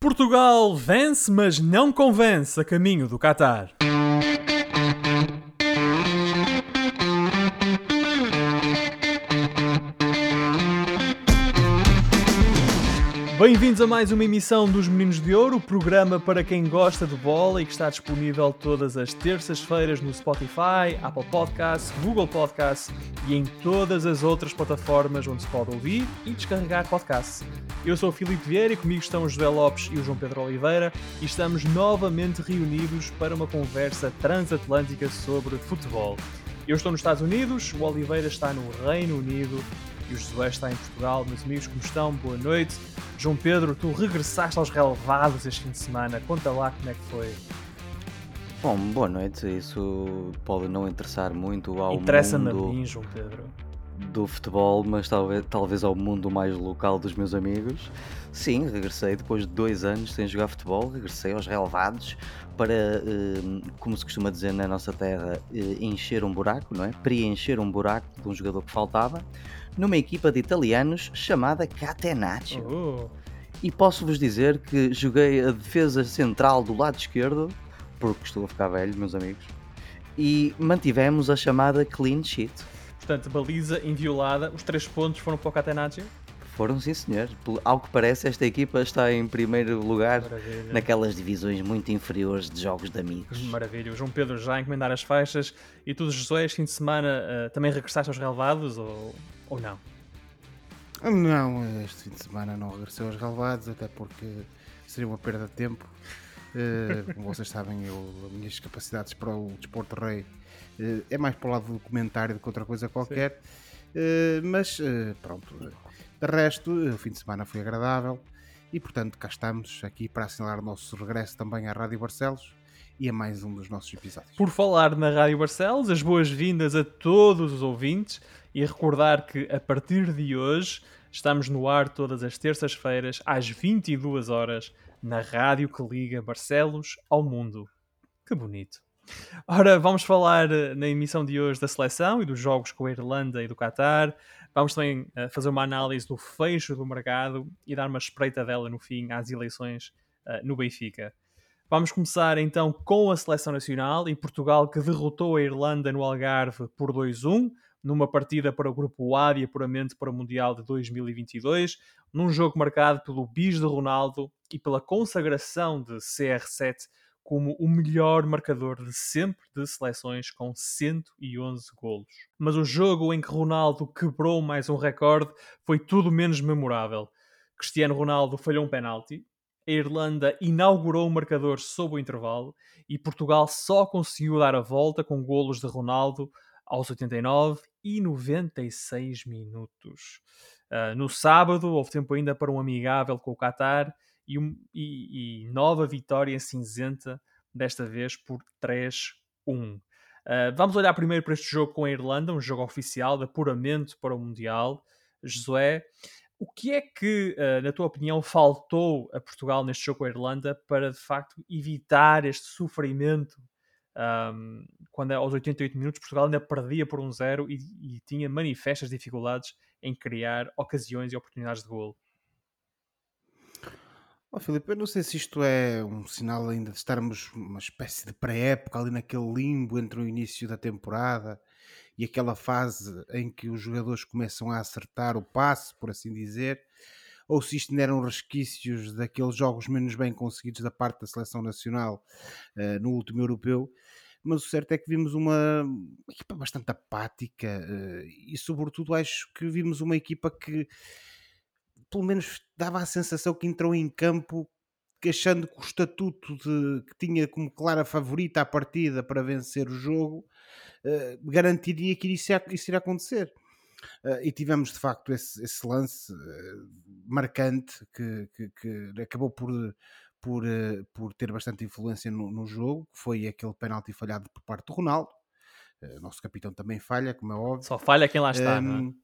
Portugal vence, mas não convence a caminho do Qatar. Bem-vindos a mais uma emissão dos Meninos de Ouro, programa para quem gosta de bola e que está disponível todas as terças-feiras no Spotify, Apple Podcasts, Google Podcasts e em todas as outras plataformas onde se pode ouvir e descarregar podcasts. Eu sou o Filipe Vieira e comigo estão o José Lopes e o João Pedro Oliveira e estamos novamente reunidos para uma conversa transatlântica sobre futebol. Eu estou nos Estados Unidos, o Oliveira está no Reino Unido e o Josué está em Portugal. Meus amigos, como estão? Boa noite. João Pedro, tu regressaste aos relevados este fim de semana. Conta lá como é que foi. Bom, boa noite. Isso pode não interessar muito ao Interessa-me a mundo mim, João Pedro. do futebol, mas talvez, talvez ao mundo mais local dos meus amigos. Sim, regressei depois de dois anos sem jogar futebol, regressei aos relevados para, eh, como se costuma dizer na nossa terra, eh, encher um buraco, não é? Preencher um buraco de um jogador que faltava, numa equipa de italianos chamada Catenaccio. Oh, E posso-vos dizer que joguei a defesa central do lado esquerdo, porque estou a ficar velho, meus amigos, e mantivemos a chamada clean sheet. portanto, baliza inviolada. Os três pontos foram para o Catenaccio. Foram sim, senhor. Ao que parece, esta equipa está em primeiro lugar Maravilha. naquelas divisões muito inferiores de jogos de amigos. Maravilha. O João Pedro já a encomendar as faixas. E tu, Josué, este fim de semana eh, também regressaste aos relevados ou, ou não? Não, este fim de semana não regressei aos relevados, até porque seria uma perda de tempo. Eh, como vocês sabem, eu, as minhas capacidades para o desporto rei eh, é mais para o lado do documentário do que outra coisa qualquer. Eh, mas pronto, de resto, o fim de semana foi agradável e portanto cá estamos aqui para assinalar o nosso regresso também à Rádio Barcelos e a mais um dos nossos episódios. Por falar na Rádio Barcelos, as boas-vindas a todos os ouvintes e recordar que a partir de hoje estamos no ar todas as terças-feiras às 22 horas na rádio que liga Barcelos ao mundo. Que bonito. Ora, vamos falar eh, na emissão de hoje da seleção e dos jogos com a Irlanda e do Qatar. Vamos também eh, fazer uma análise do fecho do mercado e dar uma espreita dela no fim às eleições eh, no Benfica. Vamos começar então com a seleção nacional e Portugal que derrotou a Irlanda no Algarve por 2-1, numa partida para o grupo A de apuramento para o Mundial de 2022, num jogo marcado pelo bis de Ronaldo e pela consagração de CR7 como o melhor marcador de sempre de seleções com 111 golos. Mas o jogo em que Ronaldo quebrou mais um recorde foi tudo menos memorável. Cristiano Ronaldo falhou um penalti, a Irlanda inaugurou o marcador sob o intervalo e Portugal só conseguiu dar a volta com golos de Ronaldo aos 89 e 96 minutos. Ah, no sábado houve tempo ainda para um amigável com o Qatar e, um- e- e nova vitória cinzenta, desta vez por 3-1. Ah, vamos olhar primeiro para este jogo com a Irlanda, um jogo oficial de apuramento para o Mundial. Josué, o que é que, ah, na tua opinião, faltou a Portugal neste jogo com a Irlanda para de facto evitar este sofrimento? ahm, quando aos 88 minutos Portugal ainda perdia por 1-0 e, e tinha manifestas dificuldades em criar ocasiões e oportunidades de golo. Ó Filipe, eu não sei se isto é um sinal ainda de estarmos uma espécie de pré-época ali naquele limbo entre o início da temporada e aquela fase em que os jogadores começam a acertar o passe, por assim dizer, ou se isto ainda eram resquícios daqueles jogos menos bem conseguidos da parte da seleção nacional eh, no último europeu. Mas o certo é que vimos uma equipa bastante apática eh, e, sobretudo, acho que vimos uma equipa que pelo menos dava a sensação que entrou em campo achando que o estatuto de, que tinha como clara favorita a partida para vencer o jogo eh, garantiria que isso isso iria acontecer. Eh, e tivemos de facto esse, esse lance eh, marcante que, que- que acabou por, por, eh, por ter bastante influência no, no jogo, que foi aquele penalti falhado por parte do Ronaldo. Nosso capitão também falha, como é óbvio. Só falha quem lá está, não é? Hum,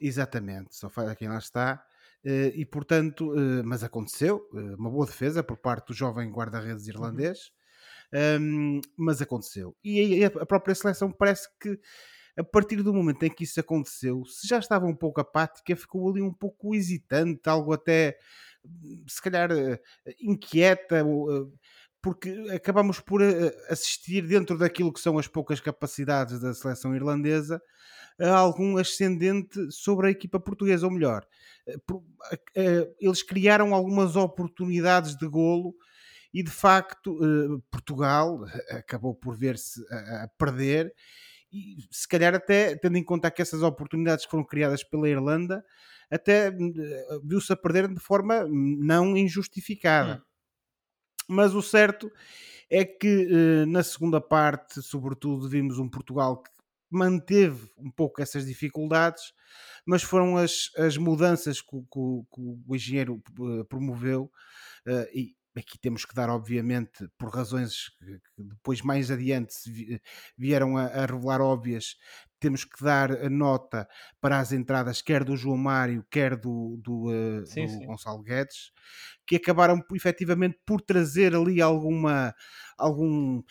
Exatamente, só falha quem lá está. E portanto, mas aconteceu, uma boa defesa por parte do jovem guarda-redes irlandês, Hum, mas aconteceu. E a própria seleção parece que a partir do momento em que isso aconteceu, se já estava um pouco apática, ficou ali um pouco hesitante, algo até se calhar uh, inquieta, uh, porque acabamos por assistir dentro daquilo que são as poucas capacidades da seleção irlandesa a algum ascendente sobre a equipa portuguesa, ou melhor, eles criaram algumas oportunidades de golo e de facto Portugal acabou por ver-se a perder e se calhar até tendo em conta que essas oportunidades que foram criadas pela Irlanda até eh, viu-se a perder de forma não injustificada. Hum. Mas o certo é que eh, na segunda parte, sobretudo, vimos um Portugal que manteve um pouco essas dificuldades, mas foram as, as mudanças que, que, que o engenheiro eh, promoveu e aqui temos que dar, obviamente, por razões que depois mais adiante vieram a, a revelar óbvias, temos que dar a nota para as entradas, quer do João Mário, quer do, do, uh, sim, do sim. Gonçalo Guedes, que acabaram efetivamente por trazer ali alguma. algum.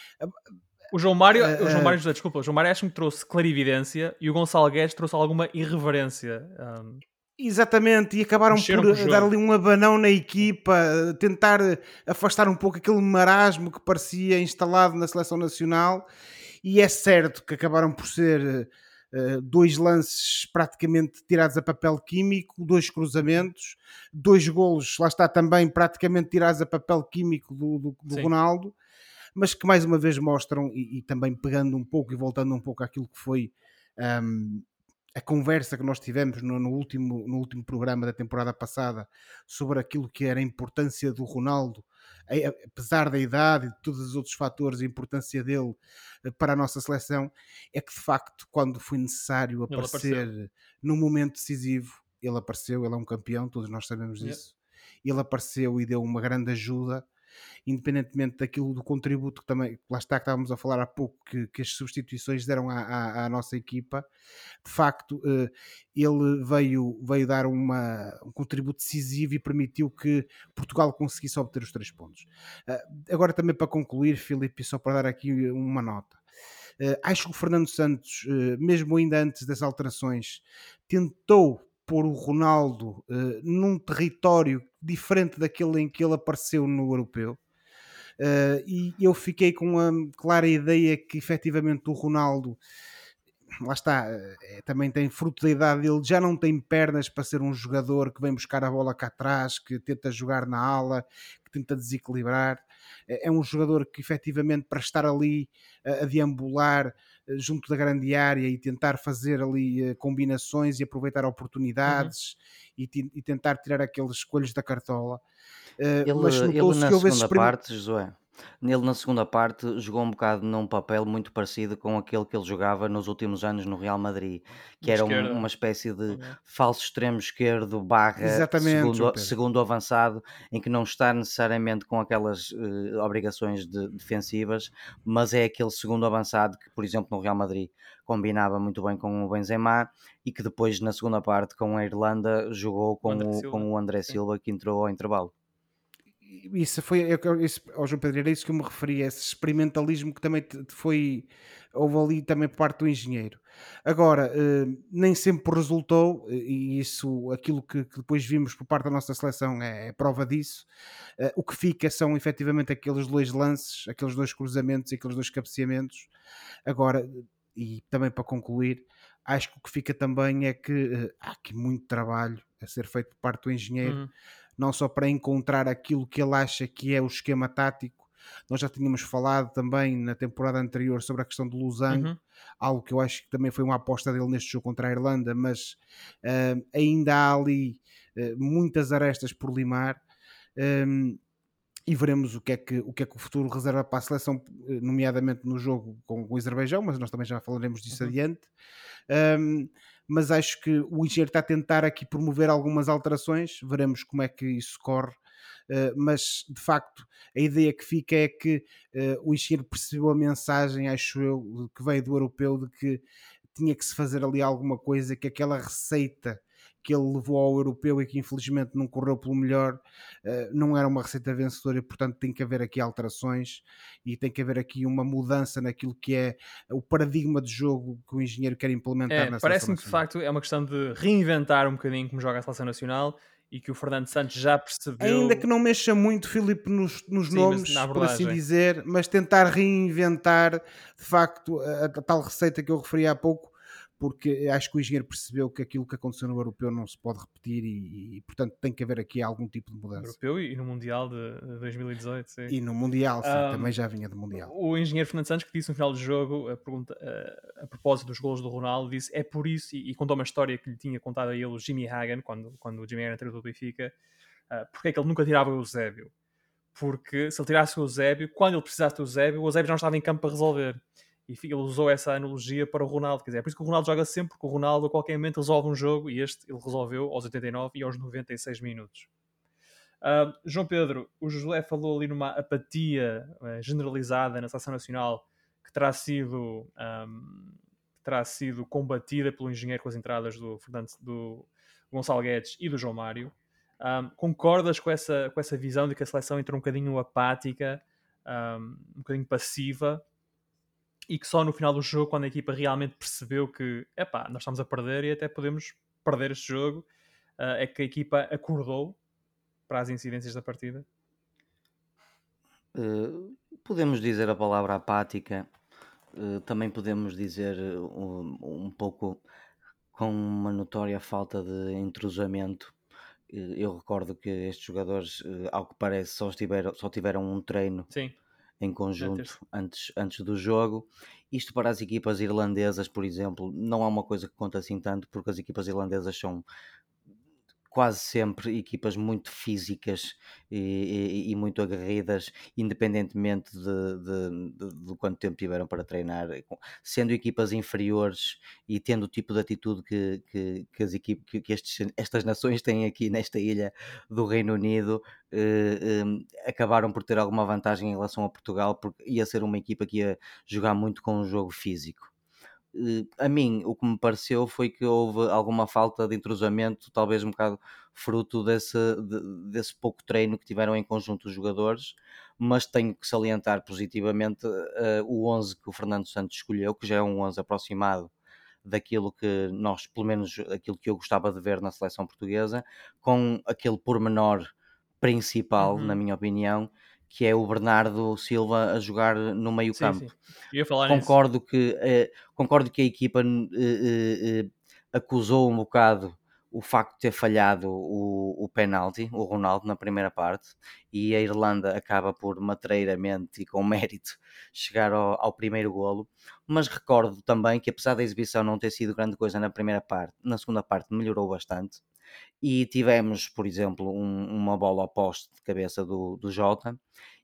O João Mário, uh, o João Mário, desculpa, o João Mário acho que trouxe clarividência e o Gonçalo Guedes trouxe alguma irreverência. Um... Exatamente, e acabaram por dar ali um abanão na equipa, tentar afastar um pouco aquele marasmo que parecia instalado na seleção nacional. E é certo que acabaram por ser uh, dois lances praticamente tirados a papel químico, dois cruzamentos, dois golos, lá está também praticamente tirados a papel químico do, do, do Ronaldo, mas que mais uma vez mostram, e, e, também pegando um pouco e voltando um pouco àquilo que foi. Um, a conversa que nós tivemos no, no, último, no último programa da temporada passada sobre aquilo que era a importância do Ronaldo, apesar da idade e de todos os outros fatores, a importância dele eh, para a nossa seleção, é que de facto, quando foi necessário aparecer num momento decisivo, ele apareceu, ele é um campeão, todos nós sabemos disso. Yeah. Ele apareceu e deu uma grande ajuda independentemente daquilo do contributo que também, lá está que estávamos a falar há pouco, que, que as substituições deram à, à, à, nossa equipa, de facto eh, ele veio, veio dar uma, um contributo decisivo e permitiu que Portugal conseguisse obter os três pontos. Eh, agora também para concluir, Filipe, só para dar aqui uma nota. Uh, acho que o Fernando Santos, uh, mesmo ainda antes das alterações, tentou pôr o Ronaldo uh, num território diferente daquele em que ele apareceu no europeu. Uh, e eu fiquei com a clara ideia que efetivamente o Ronaldo lá está, é, também tem fruto da idade dele, já não tem pernas para ser um jogador que vem buscar a bola cá atrás, que tenta jogar na ala, que tenta desequilibrar. É, é um jogador que efetivamente para estar ali a, a deambular eh, junto da grande área e tentar fazer ali uh, combinações e aproveitar oportunidades uhum. e, e, tentar tirar aqueles coelhos da cartola. Uh, ele, mas ele na segunda parte, Josué, Nele, na segunda parte, jogou um bocado num papel muito parecido com aquele que ele jogava nos últimos anos no Real Madrid, que era um- uma espécie de falso extremo esquerdo barra segundo, segundo avançado, em que não está necessariamente com aquelas eh, obrigações de- defensivas, mas é aquele segundo avançado que, por exemplo, no Real Madrid combinava muito bem com o Benzema e que depois, na segunda parte, com a Irlanda, jogou com o, com o André Silva, que entrou ao intervalo isso foi isso, ao João Pedro, era isso que eu me referi, esse experimentalismo que também foi houve ali também por parte do engenheiro. Agora, eh, nem sempre resultou, eh, e isso, aquilo que, que, depois vimos por parte da nossa seleção é, é prova disso. Eh, o que fica são efetivamente aqueles dois lances, aqueles dois cruzamentos e aqueles dois cabeceamentos. Agora, e também para concluir, acho que o que fica também é que há aqui muito trabalho a ser feito por parte do engenheiro. Uhum não só para encontrar aquilo que ele acha que é o esquema tático. Nós já tínhamos falado também na temporada anterior sobre a questão do Losango, uhum. algo que eu acho que também foi uma aposta dele neste jogo contra a Irlanda, mas uh, ainda há ali uh, muitas arestas por limar. Um, e veremos o que, é que, o que é que o futuro reserva para a seleção, eh, nomeadamente no jogo com o Azerbaijão, mas nós também já falaremos disso uhum. adiante. Um, mas acho que o engenheiro está a tentar aqui promover algumas alterações, veremos como é que isso corre. Uh, mas de facto a ideia que fica é que uh, o engenheiro percebeu a mensagem, acho eu, que veio do europeu de que tinha que se fazer ali alguma coisa, que aquela receita que ele levou ao europeu e que infelizmente não correu pelo melhor, uh, não era uma receita vencedora, e portanto tem que haver aqui alterações e tem que haver aqui uma mudança naquilo que é o paradigma de jogo que o engenheiro quer implementar é, na Parece-me que de facto é uma questão de reinventar um bocadinho como joga a seleção nacional e que o Fernando Santos já percebeu. Ainda que não mexa muito, Filipe, nos, nos Sim, nomes, por assim dizer, mas tentar reinventar de facto a, a, tal receita que eu referi há pouco, porque acho que o engenheiro percebeu que aquilo que aconteceu no europeu não se pode repetir e, e portanto tem que haver aqui algum tipo de mudança. Europeu e no Mundial de 2018, sim. E no Mundial, sim, um, também já vinha do Mundial. O engenheiro Fernando Santos que disse no final do jogo, a, pergunta, a, a propósito dos golos do Ronaldo, disse é por isso, e, e, contou uma história que lhe tinha contado a ele o Jimmy Hagan, quando, quando o Jimmy era treinador do Benfica, uh, porque é que ele nunca tirava o Eusébio. Porque se ele tirasse o Eusébio, quando ele precisasse do Eusébio, o Eusébio já não estava em campo para resolver e ele usou essa analogia para o Ronaldo. Quer dizer, é por isso que o Ronaldo joga sempre, porque o Ronaldo a qualquer momento resolve um jogo e este ele resolveu aos 89 e aos 96 minutos. Uh, João Pedro, o José falou ali numa apatia uh, generalizada na seleção nacional que terá sido, um, terá sido combatida pelo engenheiro com as entradas do, do Gonçalo Guedes e do João Mário. Um, concordas com essa, com essa visão de que a seleção entrou um bocadinho apática, um, um bocadinho passiva e que só no final do jogo, quando a equipa realmente percebeu que epá, nós estamos a perder e até podemos perder este jogo, uh, é que a equipa acordou para as incidências da partida? Uh, podemos dizer a palavra apática, uh, também podemos dizer um, um, pouco com uma notória falta de entrosamento. Eu recordo que estes jogadores, ao que parece, só tiveram, só tiveram um treino Sim em conjunto antes, antes do jogo. Isto para as equipas irlandesas, por exemplo, não é uma coisa que conta assim tanto, porque as equipas irlandesas são quase sempre equipas muito físicas e, e, e muito aguerridas, independentemente de, de, de, de, quanto tempo tiveram para treinar. Sendo equipas inferiores e tendo o tipo de atitude que, que, que as equipas, que, que estes, estas nações têm aqui nesta ilha do Reino Unido, eh, eh, acabaram por ter alguma vantagem em relação a Portugal, porque ia ser uma equipa que ia jogar muito com um jogo físico a mim o que me pareceu foi que houve alguma falta de entrosamento, talvez um bocado fruto desse, de, desse pouco treino que tiveram em conjunto os jogadores, mas tenho que salientar positivamente uh, o 11 que o Fernando Santos escolheu, que já é um 11 aproximado daquilo que nós, pelo menos aquilo que eu gostava de ver na seleção portuguesa, com aquele pormenor principal, uhum. na minha opinião, que é o Bernardo Silva a jogar no meio sim, campo. Sim. concordo que eh, concordo que a equipa eh, eh, acusou um bocado o facto de ter falhado o, o penalti, o Ronaldo, na primeira parte, e a Irlanda acaba por matreiramente e com mérito chegar ao, ao, primeiro golo. Mas recordo também que, apesar da exibição não ter sido grande coisa na primeira parte, na segunda parte melhorou bastante. E tivemos, por exemplo, um, uma bola ao poste de cabeça do, do Jota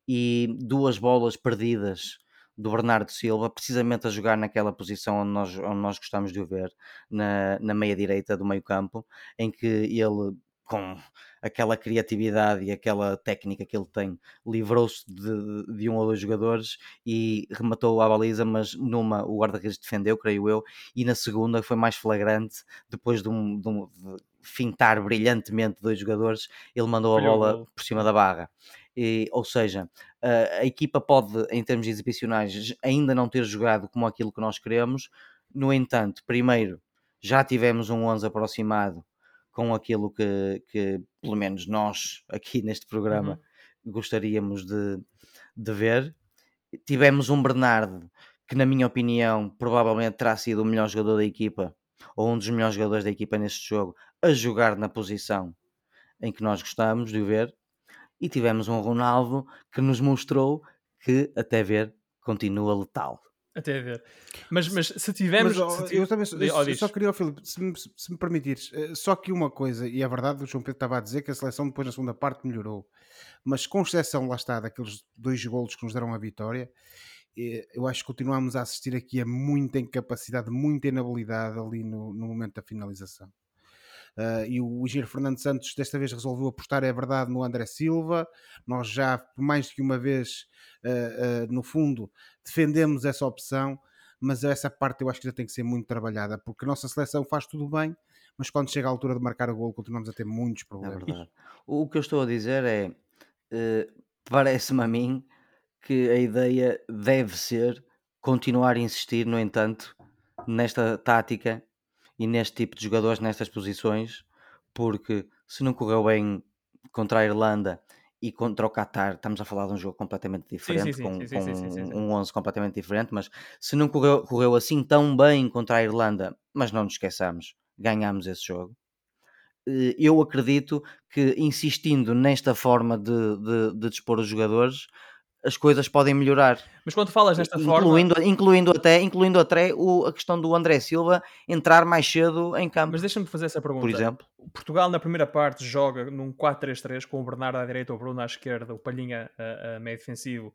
e duas bolas perdidas do Bernardo Silva, precisamente a jogar naquela posição onde nós, onde nós gostamos de o ver, na, na meia-direita do meio-campo, em que ele, com aquela criatividade e aquela técnica que ele tem, livrou-se de, de, um ou dois jogadores e rematou a baliza, mas numa o guarda-redes defendeu, creio eu, e na segunda foi mais flagrante, depois de, um, de, um, de fintar brilhantemente dois jogadores, ele mandou a bola por cima da barra. E, ou seja, a, a equipa pode, em termos exibicionais, ainda não ter jogado como aquilo que nós queremos. No entanto, primeiro, já tivemos um 11 aproximado com aquilo que, que pelo menos nós aqui neste programa uhum. gostaríamos de, de ver. Tivemos um Bernardo que, na minha opinião, provavelmente terá sido o melhor jogador da equipa ou um dos melhores jogadores da equipa neste jogo a jogar na posição em que nós gostamos de o ver e tivemos um Ronaldo que nos mostrou que, até ver, continua letal. Até ver. Mas, mas se tivermos. Mas, se eu também eu só queria, Filipe, se me, se me permitires, eh, só que uma coisa, e é verdade, o João Pedro estava a dizer que a seleção depois na segunda parte melhorou, mas com exceção, lá está, daqueles dois golos que nos deram a vitória, eh, eu acho que continuamos a assistir aqui a muita incapacidade, muita inabilidade ali no, no momento da finalização. Uh, e o engenheiro Fernando Santos desta vez resolveu apostar, é verdade, no André Silva. Nós já, por mais que uma vez, uh, uh, no fundo, defendemos essa opção, mas essa parte eu acho que já tem que ser muito trabalhada, porque a nossa seleção faz tudo bem, mas quando chega a altura de marcar o gol continuamos a ter muitos é problemas. É o que eu estou a dizer é, parece-me a mim que a ideia deve ser continuar a insistir, no entanto, nesta tática e neste tipo de jogadores, nestas posições, porque se não correu bem contra a Irlanda e contra o Qatar, estamos a falar de um jogo completamente diferente, sim, com, sim, sim, com sim. um 11 completamente diferente, mas se não correu, correu assim tão bem contra a Irlanda, mas não nos esqueçamos, ganhámos esse jogo. Eh, Eu acredito que insistindo nesta forma de, de, de dispor os jogadores, as coisas podem melhorar. Mas quando falas desta forma, Incluindo, incluindo até, incluindo até o, a questão do André Silva entrar mais cedo em campo, mas deixa-me fazer essa pergunta. por exemplo. Portugal na primeira parte joga num 4-3-3 com o Bernardo à direita, o Bruno à esquerda, o Palhinha a, a meio defensivo,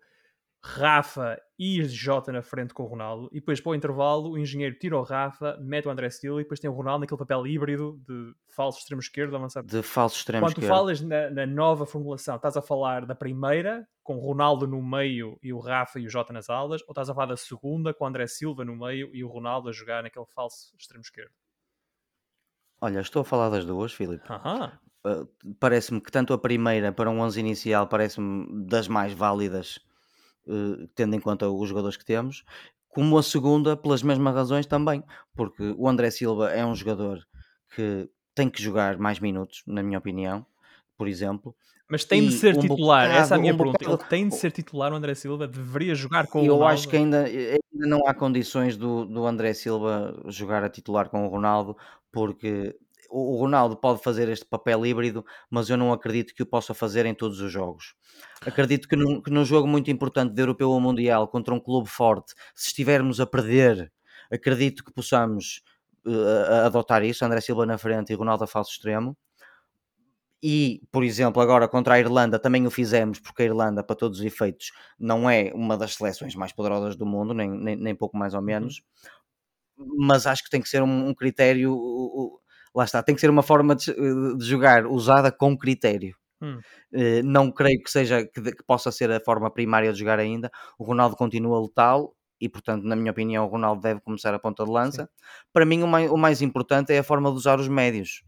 Rafa e Jota na frente com o Ronaldo, e depois para o intervalo o engenheiro tira o Rafa, mete o André Silva e depois tem o Ronaldo naquele papel híbrido de falso extremo esquerdo avançado. De falso extremo Quando esquerdo. falas na, na nova formulação, estás a falar da primeira, com o Ronaldo no meio e o Rafa e o Jota nas alas, ou estás a falar da segunda, com o André Silva no meio e o Ronaldo a jogar naquele falso extremo esquerdo? Olha, estou a falar das duas, Filipe. Aham. Uh, parece-me que tanto a primeira para um 11 inicial parece-me das mais válidas, tendo em conta os jogadores que temos, como a segunda pelas mesmas razões também, porque o André Silva é um jogador que tem que jogar mais minutos, na minha opinião, por exemplo. Mas tem de ser um titular, essa é a bocado- minha um pergunta. bocado- Ele tem de ser titular o André Silva, deveria jogar com o Eu Ronaldo. acho que ainda, ainda não há condições do, do André Silva jogar a titular com o Ronaldo, porque o Ronaldo pode fazer este papel híbrido, mas eu não acredito que o possa fazer em todos os jogos. Acredito que num, que num jogo muito importante de Europeu ou Mundial contra um clube forte, se estivermos a perder, acredito que possamos a- adotar isso, André Silva na frente e Ronaldo a falso extremo. E, por exemplo, agora contra a Irlanda também o fizemos, porque a Irlanda, para todos os efeitos, não é uma das seleções mais poderosas do mundo, nem, nem, nem pouco mais ou menos. Mas acho que tem que ser um, um critério. Lá está, tem que ser uma forma de, de jogar usada com critério. Hum. Eh, não creio que seja que, que possa ser a forma primária de jogar ainda. O Ronaldo continua letal e, portanto, na minha opinião, o Ronaldo deve começar a ponta de lança. Para mim, o mais, o mais importante é a forma de usar os médios.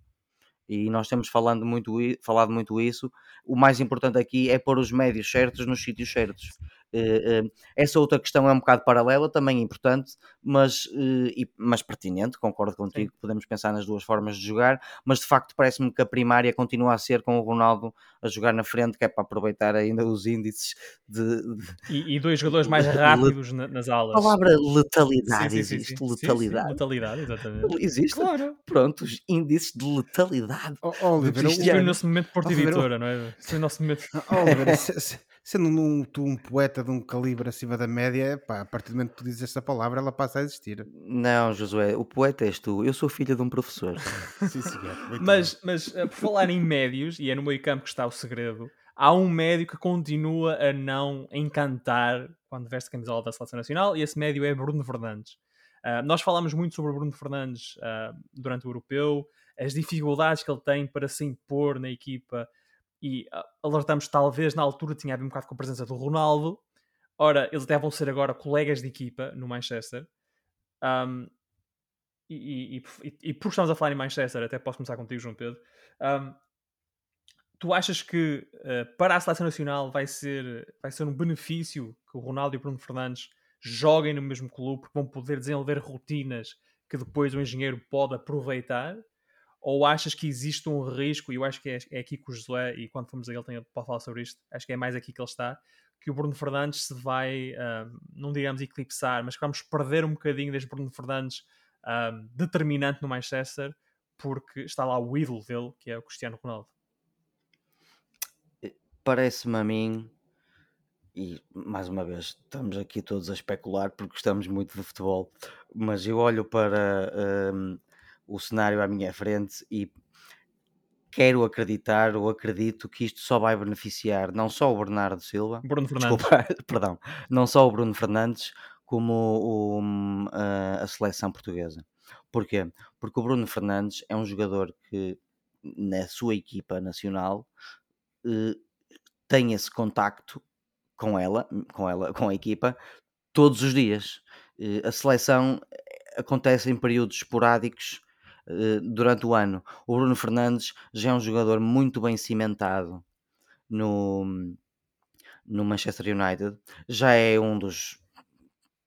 E nós temos falando muito, falado muito isso. O mais importante aqui é pôr os médios certos nos sítios certos. Eh, eh, essa outra questão é um bocado paralela, também importante, mas, eh, mas pertinente, concordo contigo, que podemos pensar nas duas formas de jogar, mas de facto parece-me que a primária continua a ser com o Ronaldo a jogar na frente, que é para aproveitar ainda os índices de, de- E, e dois jogadores mais Le- rápidos na- nas a alas. palavra letalidade Sim, sim, sim, existe, sim. Sim, sim, letalidade. letalidade, exatamente. Existe, Claro. pronto, os índices de letalidade. Oliveira, Isto o- foi o nosso momento Porto Oliveira, Editora, não é? Isto foi o nosso momento. se- sendo um, tu um poeta de um calibre acima da média, pá, a partir do momento que tu dizes esta palavra, ela passa a existir. Não, Josué, o poeta és tu, eu sou filha de um professor. Sim, senhor. Mas, mas eh, por falar em médios, e é no meio campo que está o segredo, há um médio que continua a não encantar quando veste a camisola da Seleção Nacional, e esse médio é Bruno Fernandes. Ah, nós falámos muito sobre Bruno Fernandes ah, durante o Europeu, as dificuldades que ele tem para se impor na equipa, e ah, alertamos talvez na altura tinha a ver um bocado com a presença do Ronaldo. Ora, eles até vão ser agora colegas de equipa no Manchester. Um, e, e, e, e porque estamos a falar em Manchester, até posso começar contigo, João Pedro. Um, tu achas que uh, para a seleção nacional vai ser, vai ser um benefício que o Ronaldo e o Bruno Fernandes joguem no mesmo clube porque vão poder desenvolver rotinas que depois o engenheiro pode aproveitar? Ou achas que existe um risco, e eu acho que é, é aqui que o Josué, e quando formos a ele pode falar sobre isto, acho que é mais aqui que ele está, que o Bruno Fernandes se vai, um, não digamos eclipsar, mas que vamos perder um bocadinho deste Bruno Fernandes um, determinante no Manchester, porque está lá o ídolo dele, que é o Cristiano Ronaldo. Parece-me a mim, e mais uma vez, estamos aqui todos a especular porque gostamos muito de futebol, mas eu olho para hum, o cenário à minha frente e quero acreditar ou acredito que isto só vai beneficiar não só o Bernardo Silva, Bruno Fernandes. desculpa, perdão, não só o Bruno Fernandes, como o- hum, a, seleção portuguesa. Porquê? Porque o Bruno Fernandes é um jogador que na sua equipa nacional eh, tem esse contacto com ela, com ela, com a equipa, todos os dias. Eh, A seleção eh, acontece em períodos esporádicos durante o ano. O Bruno Fernandes já é um jogador muito bem cimentado no, no Manchester United, já é um dos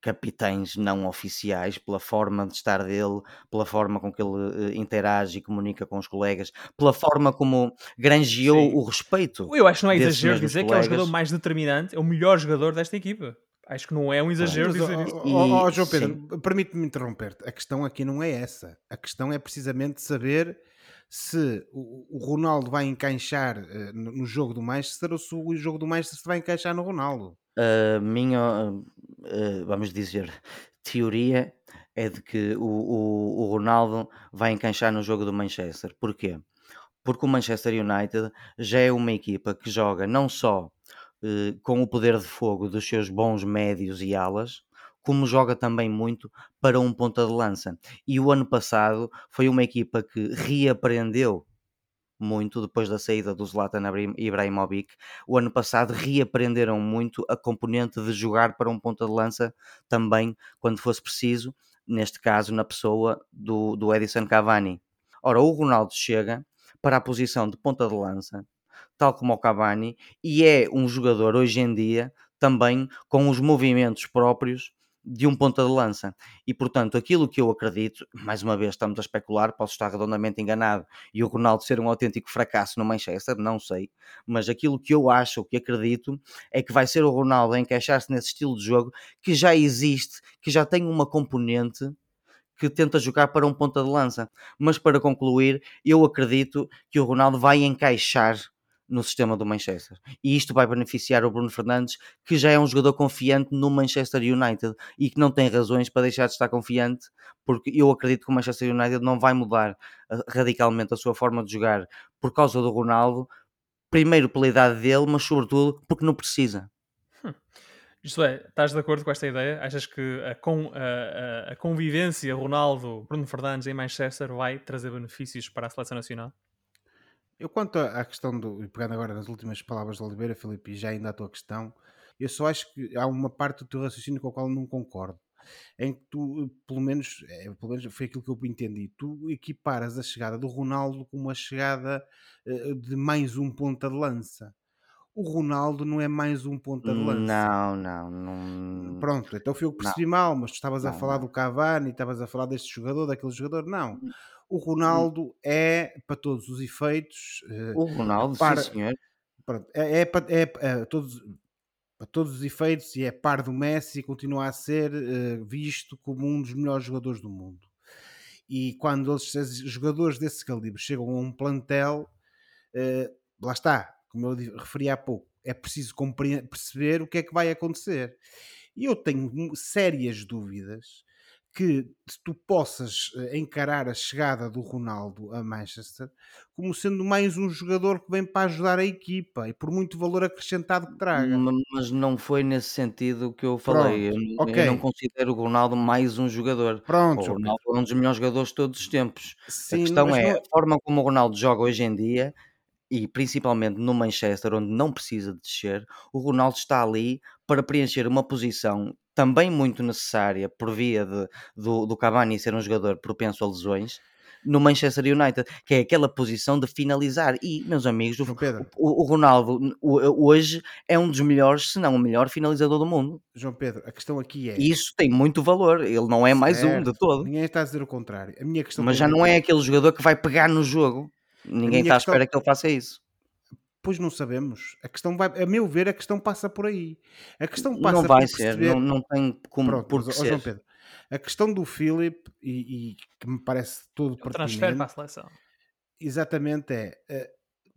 capitães não oficiais, pela forma de estar dele, pela forma com que ele uh, interage e comunica com os colegas, pela forma como granjeou Sim. o respeito. Eu acho que não é exagero dizer colegas. que é o jogador mais determinante, é o melhor jogador desta equipa. Acho que não é um exagero dizer isso. Oh, oh, João Pedro, permite-me interromper-te. A questão aqui não é essa. A questão é precisamente saber se o, Ronaldo vai encaixar uh, no jogo do Manchester ou se o jogo do Manchester vai encaixar no Ronaldo. A minha, uh, vamos dizer, teoria é de que o, o, o Ronaldo vai encaixar no jogo do Manchester. Porquê? Porque o Manchester United já é uma equipa que joga não só uh, com o poder de fogo dos seus bons médios e alas, como joga também muito para um ponta de lança. E o ano passado foi uma equipa que reaprendeu muito depois da saída do Zlatan Ibrahimovic. O ano passado reaprenderam muito a componente de jogar para um ponta de lança também quando fosse preciso, neste caso na pessoa do, do Edison Cavani. Ora, o Ronaldo chega para a posição de ponta de lança, tal como o Cavani, e é um jogador hoje em dia também com os movimentos próprios de um ponta de lança. E portanto, aquilo que eu acredito, mais uma vez estamos a especular, posso estar redondamente enganado e o Ronaldo ser um autêntico fracasso no Manchester, não sei, mas aquilo que eu acho, que acredito, é que vai ser o Ronaldo a encaixar-se nesse estilo de jogo que já existe, que já tem uma componente que tenta jogar para um ponta de lança. Mas para concluir, eu acredito que o Ronaldo vai encaixar no sistema do Manchester. E isto vai beneficiar o Bruno Fernandes, que já é um jogador confiante no Manchester United e que não tem razões para deixar de estar confiante, porque eu acredito que o Manchester United não vai mudar uh, radicalmente a sua forma de jogar por causa do Ronaldo, primeiro pela idade dele, mas sobretudo porque não precisa. Hum. Isto é, estás de acordo com esta ideia? Achas que a, con, a, a convivência Ronaldo-Bruno Fernandes em Manchester vai trazer benefícios para a seleção nacional? Eu quanto à questão do, e pegando agora nas últimas palavras de Oliveira, Filipe, e já ainda a tua questão, eu só acho que há uma parte do teu raciocínio com a qual não concordo. Em que tu, pelo menos, é, pelo menos foi aquilo que eu entendi, tu equiparas a chegada do Ronaldo com uma chegada uh, de mais um ponta de lança. O Ronaldo não é mais um ponta de lança. Não, não, não. Pronto, então foi eu que percebi não. mal, mas tu estavas não, a falar não. do Cavani, estavas a falar deste jogador, daquele jogador. Não. Hum. O Ronaldo é, para todos os efeitos. Eh, o Ronaldo, para, sim, senhor. É, é, é, é todos, para todos os efeitos e é par do Messi e continua a ser uh, visto como um dos melhores jogadores do mundo. E quando esses jogadores desse calibre chegam a um plantel, uh, lá está, como eu referi há pouco, é preciso perceber o que é que vai acontecer. E eu tenho sérias dúvidas que tu possas eh, encarar a chegada do Ronaldo a Manchester como sendo mais um jogador que vem para ajudar a equipa e por muito valor acrescentado que traga. Mas não foi nesse sentido que eu falei. Eu, okay. eu, não considero o Ronaldo mais um jogador. Pronto, o Ronaldo é um dos melhores jogadores de todos os tempos. Sim, a questão é não... a forma como o Ronaldo joga hoje em dia e principalmente no Manchester, onde não precisa de descer, o Ronaldo está ali para preencher uma posição também muito necessária por via de, do, do Cavani ser um jogador propenso a lesões no Manchester United, que é aquela posição de finalizar. E, meus amigos, o, o, o, Ronaldo hoje é um dos melhores, se não o melhor finalizador do mundo. João Pedro, a questão aqui é. E isso tem muito valor, ele não é mais certo. um de todo. Ninguém está a dizer o contrário. A minha questão Mas já não é aquele jogador que vai pegar no jogo. Ninguém está à espera que ele faça isso. Pois não sabemos. A questão vai, a meu ver, a questão passa por aí. A questão passa não vai ser, perceber... não, não tem como Pronto, por ser. João Pedro, a questão do Philip e, e que me parece todo o transfer para a seleção. Exatamente é. Eh,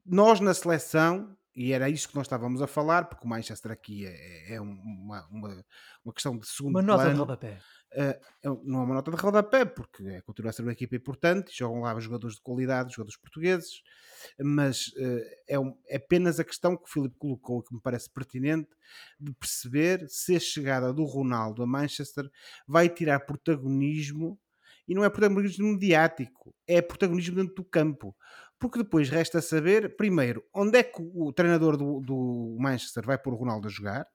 nós na seleção e era isso que nós estávamos a falar, porque o Manchester aqui é, é uma, uma, uma questão de segundo uma plano. Uma nota de rodapé. Uh, não é uma nota de rodapé, porque é, continua a ser uma equipa importante, jogam lá jogadores de qualidade, jogadores portugueses, mas uh, é, um, é, apenas a questão que o Filipe colocou, que me parece pertinente, de perceber se a chegada do Ronaldo a Manchester vai tirar protagonismo, e não é protagonismo mediático, é protagonismo dentro do campo porque depois resta saber, primeiro, onde é que o treinador do, do Manchester vai pôr o Ronaldo a jogar,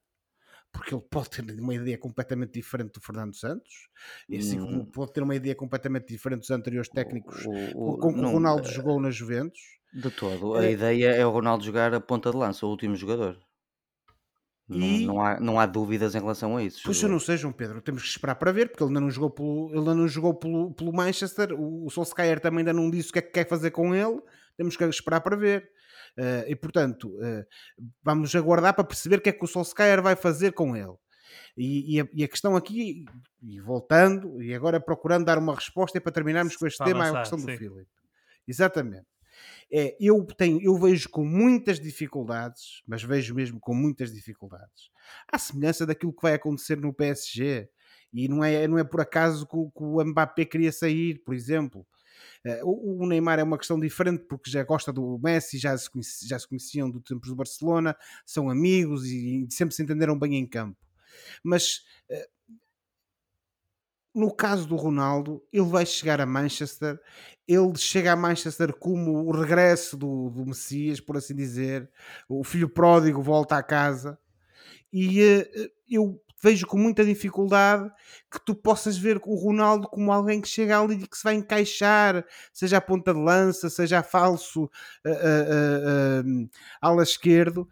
porque ele pode ter uma ideia completamente diferente do Fernando Santos, e assim como hum. pode ter uma ideia completamente diferente dos anteriores técnicos o, o, com que o Ronaldo não, jogou na Juventus. De todo. A é, ideia é o Ronaldo jogar a ponta de lança, o último jogador. Não, E- não, há, não há dúvidas em relação a isso. Pois julgo eu eu. não sei, João Pedro, temos que esperar para ver, porque ele ainda não jogou pelo, ele ainda não jogou pelo, pelo Manchester, o, o Solskjaer também ainda não disse o que é que quer fazer com ele, temos que esperar para ver. Eh, e portanto, eh, vamos aguardar para perceber o que é que o Solskjaer vai fazer com ele. E, e a, e a questão aqui, e voltando, e agora procurando dar uma resposta e para terminarmos com este Para tema, é a questão do sim. Philip. Exatamente. É, eu, tenho, eu vejo com muitas dificuldades, mas vejo mesmo com muitas dificuldades, à semelhança daquilo que vai acontecer no PSG. E não é, não é por acaso que o, que o Mbappé queria sair, por exemplo. Eh, o, Neymar é uma questão diferente porque já gosta do Messi, já se, já se conheciam do tempo do Barcelona, são amigos e, sempre se entenderam bem em campo. Mas eh, no caso do Ronaldo, ele vai chegar a Manchester, ele chega a Manchester como o regresso do, do Messias, por assim dizer, o filho pródigo volta à casa, e eh, eu vejo com muita dificuldade que tu possas ver o Ronaldo como alguém que chega ali e que se vai encaixar, seja a ponta de lança, seja a falso eh, eh, eh, eh, ala esquerdo.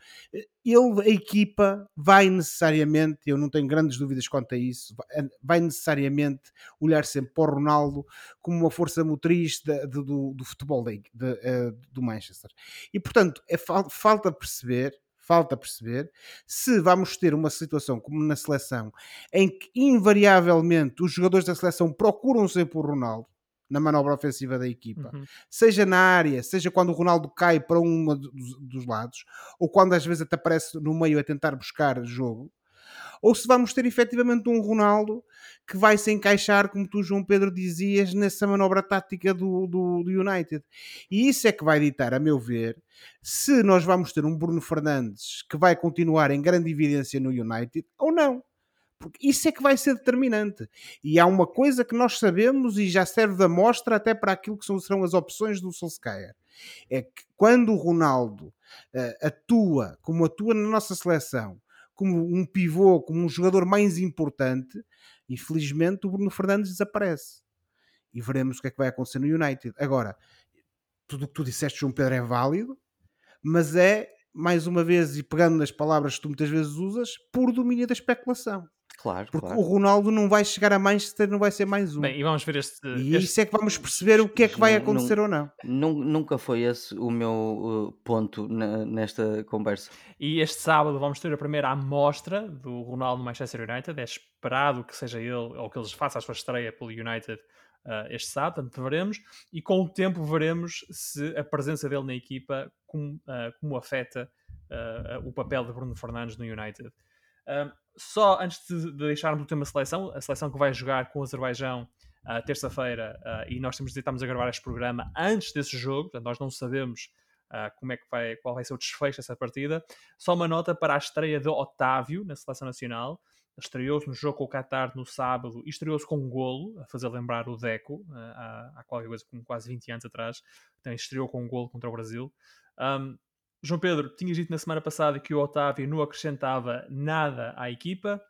Ele, a equipa, vai necessariamente, eu não tenho grandes dúvidas quanto a isso, vai- vai necessariamente olhar sempre para o Ronaldo como uma força motriz da- de- do, do futebol de- eh, do Manchester. E portanto, é fal- falta perceber, falta perceber se vamos ter uma situação como na seleção em que invariavelmente os jogadores da seleção procuram sempre o Ronaldo na manobra ofensiva da equipa, Uhum. seja na área, seja quando o Ronaldo cai para um dos, dos lados, ou quando às vezes até aparece no meio a tentar buscar jogo, ou se vamos ter efetivamente um Ronaldo que vai se encaixar, como tu, João Pedro, dizias, nessa manobra tática do, do, do United. E isso é que vai ditar, a meu ver, se nós vamos ter um Bruno Fernandes que vai continuar em grande evidência no United ou não. Porque isso é que vai ser determinante. E há uma coisa que nós sabemos e já serve de amostra até para aquilo que são, serão as opções do Solskjaer. É que quando o Ronaldo eh, atua como atua na nossa seleção, como um pivô, como um jogador mais importante, infelizmente o Bruno Fernandes desaparece. E veremos o que é que vai acontecer no United. Agora, tudo o que tu disseste, João Pedro, é válido, mas é, mais uma vez, e pegando nas palavras que tu muitas vezes usas, por domínio da especulação. Claro, Porque claro. o Ronaldo não vai chegar a Manchester, não vai ser mais um. Bem, e vamos ver este. e este- isso é que vamos perceber o que é que vai Não- acontecer ou não. Nun- Nunca foi esse o meu uh, ponto nesta conversa. E este sábado vamos ter a primeira amostra do Ronaldo no Manchester United. É esperado que seja ele ou que ele faça a sua estreia pelo United ah, este sábado, portanto veremos. E com o tempo veremos se a presença dele na equipa como, ah, como afeta ah, o papel de Bruno Fernandes no United. Ah, só antes de, de deixarmos o tema seleção, a seleção que vai jogar com o Azerbaijão ah, terça-feira, ah, e nós temos de estamos a gravar este programa antes desse jogo, portanto nós não sabemos ah, como é que vai, qual vai ser o desfecho dessa partida. Só uma nota para a estreia de Otávio na seleção nacional. Estreou-se no jogo com o Qatar no sábado e estreou-se com um golo, a fazer lembrar o Deco, há, qualquer coisa quase 20 anos atrás. Então estreou com um golo contra o Brasil. Um, João Pedro, tinhas dito na semana passada que o Otávio não acrescentava nada à equipa.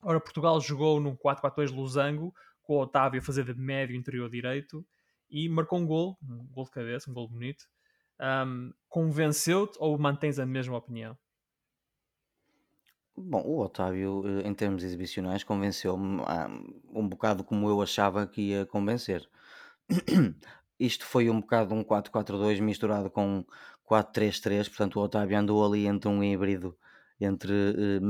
Ora, Portugal jogou num 4-4-2 losango, com o Otávio a fazer de médio interior direito e marcou um gol, um gol de cabeça, um gol bonito. Um, Convenceu-te ou mantens a mesma opinião? Bom, o Otávio, eh, em termos exibicionais, convenceu-me ah, um bocado como eu achava que ia convencer. Isto foi um bocado um 4-4-2 misturado com um 4-3-3, portanto o Otávio andou ali entre um híbrido entre eh,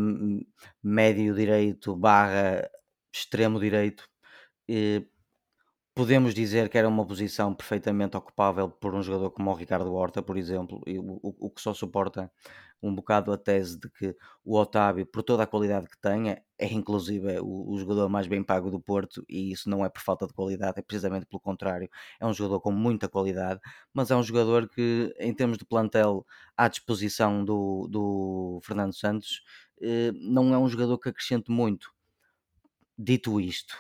médio direito barra extremo direito. Podemos dizer que era uma posição perfeitamente ocupável por um jogador como o Ricardo Horta, por exemplo, o, o- o que só suporta um bocado a tese de que o Otávio, por toda a qualidade que tenha, é inclusive o, o jogador mais bem pago do Porto, e isso não é por falta de qualidade, é precisamente pelo contrário. É um jogador com muita qualidade, mas é um jogador que, em termos de plantel à disposição do, do Fernando Santos, eh, não é um jogador que acrescente muito. Dito isto,